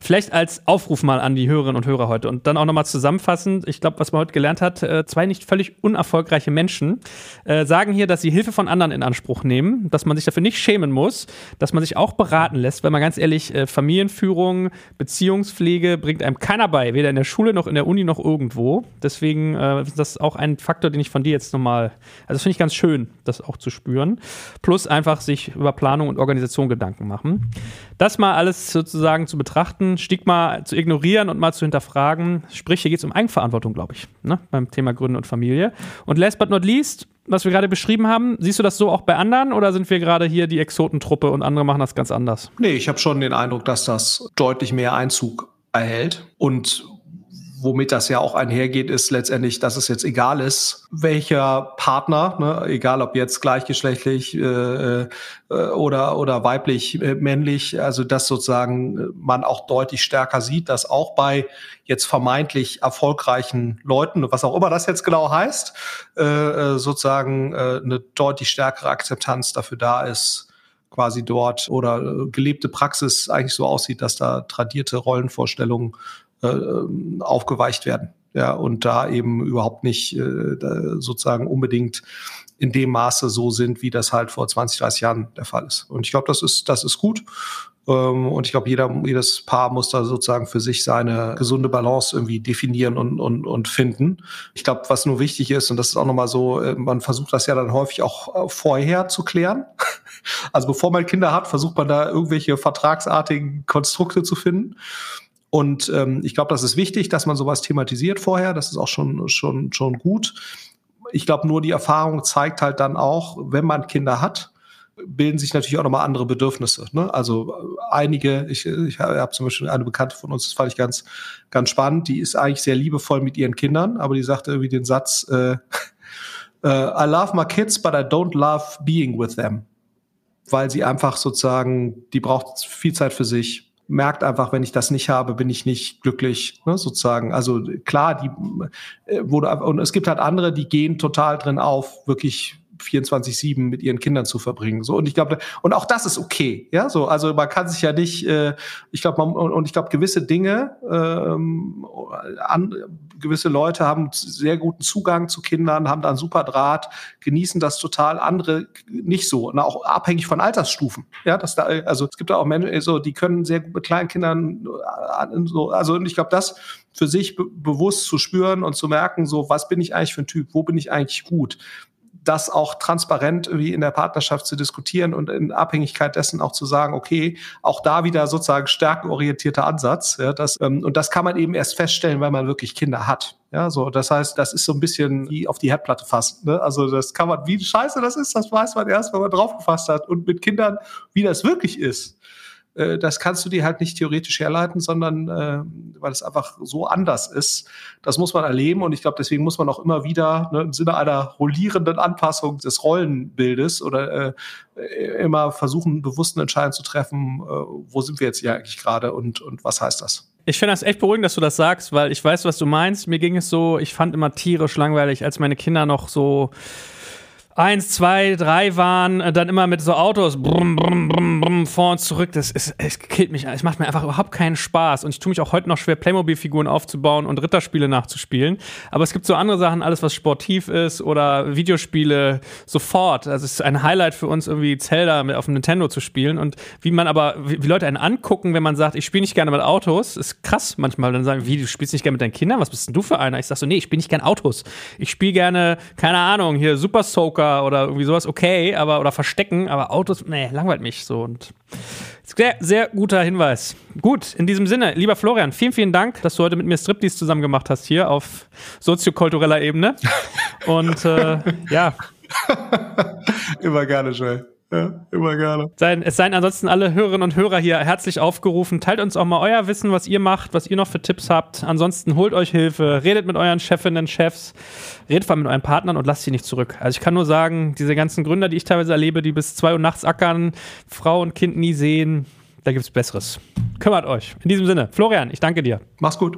Vielleicht als Aufruf mal an die Hörerinnen und Hörer heute und dann auch nochmal zusammenfassend. Ich glaube, was man heute gelernt hat, äh, zwei nicht völlig unerfolgreiche Menschen äh, sagen hier, dass sie Hilfe von anderen in Anspruch nehmen, dass man sich dafür nicht schämen muss, dass man sich auch beraten lässt, weil man ganz ehrlich, äh, Familienführung, Beziehungspflege bringt einem keiner bei, weder in der Schule noch in der Uni noch irgendwo. Deswegen ist das auch ein Faktor, den ich von dir jetzt nochmal, also finde ich ganz schön, das auch zu spüren. Plus einfach sich über Planung und Organisation Gedanken machen. Das mal alles sozusagen zu betrachten Stigma zu ignorieren und mal zu hinterfragen. Sprich, hier geht es um Eigenverantwortung, glaube ich, ne? beim Thema Gründen und Familie. Und last but not least, was wir gerade beschrieben haben, siehst du das so auch bei anderen oder sind wir gerade hier die Exotentruppe und andere machen das ganz anders? Nee, ich habe schon den Eindruck, dass das deutlich mehr Einzug erhält. Und womit das ja auch einhergeht, ist letztendlich, dass es jetzt egal ist, welcher Partner, ne, egal ob jetzt gleichgeschlechtlich äh, äh, oder, oder weiblich, äh, männlich, also dass sozusagen man auch deutlich stärker sieht, dass auch bei jetzt vermeintlich erfolgreichen Leuten, was auch immer das jetzt genau heißt, äh, äh sozusagen äh, eine deutlich stärkere Akzeptanz dafür da ist, quasi dort oder gelebte Praxis eigentlich so aussieht, dass da tradierte Rollenvorstellungen äh, aufgeweicht werden. Ja, und da eben überhaupt nicht äh, sozusagen unbedingt in dem Maße so sind, wie das halt vor 20, 30 Jahren der Fall ist. Und ich glaube, das ist, das ist gut. Ähm, und ich glaube, jeder, jedes Paar muss da sozusagen für sich seine gesunde Balance irgendwie definieren und, und, und finden. Ich glaube, was nur wichtig ist, und das ist auch nochmal so, äh, man versucht das ja dann häufig auch äh, vorher zu klären. Also bevor man Kinder hat, versucht man da irgendwelche vertragsartigen Konstrukte zu finden. Und ähm, ich glaube, das ist wichtig, dass man sowas thematisiert vorher. Das ist auch schon, schon, schon gut. Ich glaube, nur die Erfahrung zeigt halt dann auch, wenn man Kinder hat, bilden sich natürlich auch nochmal andere Bedürfnisse. Ne? Also äh, einige, ich, ich habe zum Beispiel eine Bekannte von uns, das fand ich ganz, ganz spannend, die ist eigentlich sehr liebevoll mit ihren Kindern, aber die sagte irgendwie den Satz, äh, äh, I love my kids, but I don't love being with them. Weil sie einfach sozusagen, die braucht viel Zeit für sich, merkt einfach, wenn ich das nicht habe, bin ich nicht glücklich, ne, sozusagen. Also klar, die äh, wurde und es gibt halt andere, die gehen total drin auf, wirklich 24-7 mit ihren Kindern zu verbringen. So und ich glaube, und auch das ist okay. Ja, so also man kann sich ja nicht, äh, ich glaube, und ich glaube gewisse Dinge, ähm, an, gewisse Leute haben sehr guten Zugang zu Kindern, haben da einen super Draht, genießen das total, andere nicht so. Und auch abhängig von Altersstufen. Ja, dass da, also es gibt da auch Menschen, so, die können sehr gut mit kleinen Kindern äh, so, also ich glaube, das für sich be bewusst zu spüren und zu merken, so, was bin ich eigentlich für ein Typ, wo bin ich eigentlich gut? Das auch transparent wie in der Partnerschaft zu diskutieren und in Abhängigkeit dessen auch zu sagen, okay, auch da wieder sozusagen stärkenorientierter Ansatz. Ja, das, ähm, und das kann man eben erst feststellen, weil man wirklich Kinder hat. Ja, so, das heißt, das ist so ein bisschen wie auf die Herdplatte fassen. Ne? Also das kann man, wie scheiße das ist, das weiß man erst, wenn man draufgefasst hat. Und mit Kindern, wie das wirklich ist, äh, das kannst du dir halt nicht theoretisch herleiten, sondern äh, weil es einfach so anders ist. Das muss man erleben und ich glaube, deswegen muss man auch immer wieder ne, im Sinne einer rollierenden Anpassung des Rollenbildes oder äh, immer versuchen, bewussten Entscheidungen zu treffen, äh, wo sind wir jetzt hier eigentlich gerade und, und was heißt das? Ich finde das echt beruhigend, dass du das sagst, weil ich weiß, was du meinst. Mir ging es so, ich fand immer tierisch langweilig, als meine Kinder noch so eins, zwei, drei waren, äh, dann immer mit so Autos brumm, brumm, brumm, brumm, vor und zurück. Das ist, es killt mich. Es macht mir einfach überhaupt keinen Spaß. Und ich tue mich auch heute noch schwer, Playmobil-Figuren aufzubauen und Ritterspiele nachzuspielen. Aber es gibt so andere Sachen, alles was sportiv ist oder Videospiele sofort. Also es ist ein Highlight für uns, irgendwie Zelda auf dem Nintendo zu spielen. Und wie man aber, wie, wie Leute einen angucken, wenn man sagt, ich spiele nicht gerne mit Autos, ist krass manchmal. Dann sagen, wie, du spielst nicht gerne mit deinen Kindern? Was bist denn du für einer? Ich sag so, nee, ich spiele nicht gerne Autos. Ich spiele gerne, keine Ahnung, hier Super Soaker Poker oder irgendwie sowas okay, aber oder Verstecken, aber Autos, nee, langweilt mich so und sehr, sehr guter Hinweis. Gut, in diesem Sinne, lieber Florian, vielen, vielen Dank, dass du heute mit mir Striptease zusammen gemacht hast hier auf soziokultureller Ebene. Und äh, ja. Immer gerne, Joel. Ja, immer gerne. Sein, es seien ansonsten alle Hörerinnen und Hörer hier herzlich aufgerufen. Teilt uns auch mal euer Wissen, was ihr macht, was ihr noch für Tipps habt. Ansonsten holt euch Hilfe, redet mit euren Chefinnen, Chefs, redet vor allem mit euren Partnern und lasst sie nicht zurück. Also ich kann nur sagen, diese ganzen Gründer, die ich teilweise erlebe, die bis zwei Uhr nachts ackern, Frau und Kind nie sehen, da gibt's Besseres. Kümmert euch. In diesem Sinne, Florian, ich danke dir. Mach's gut.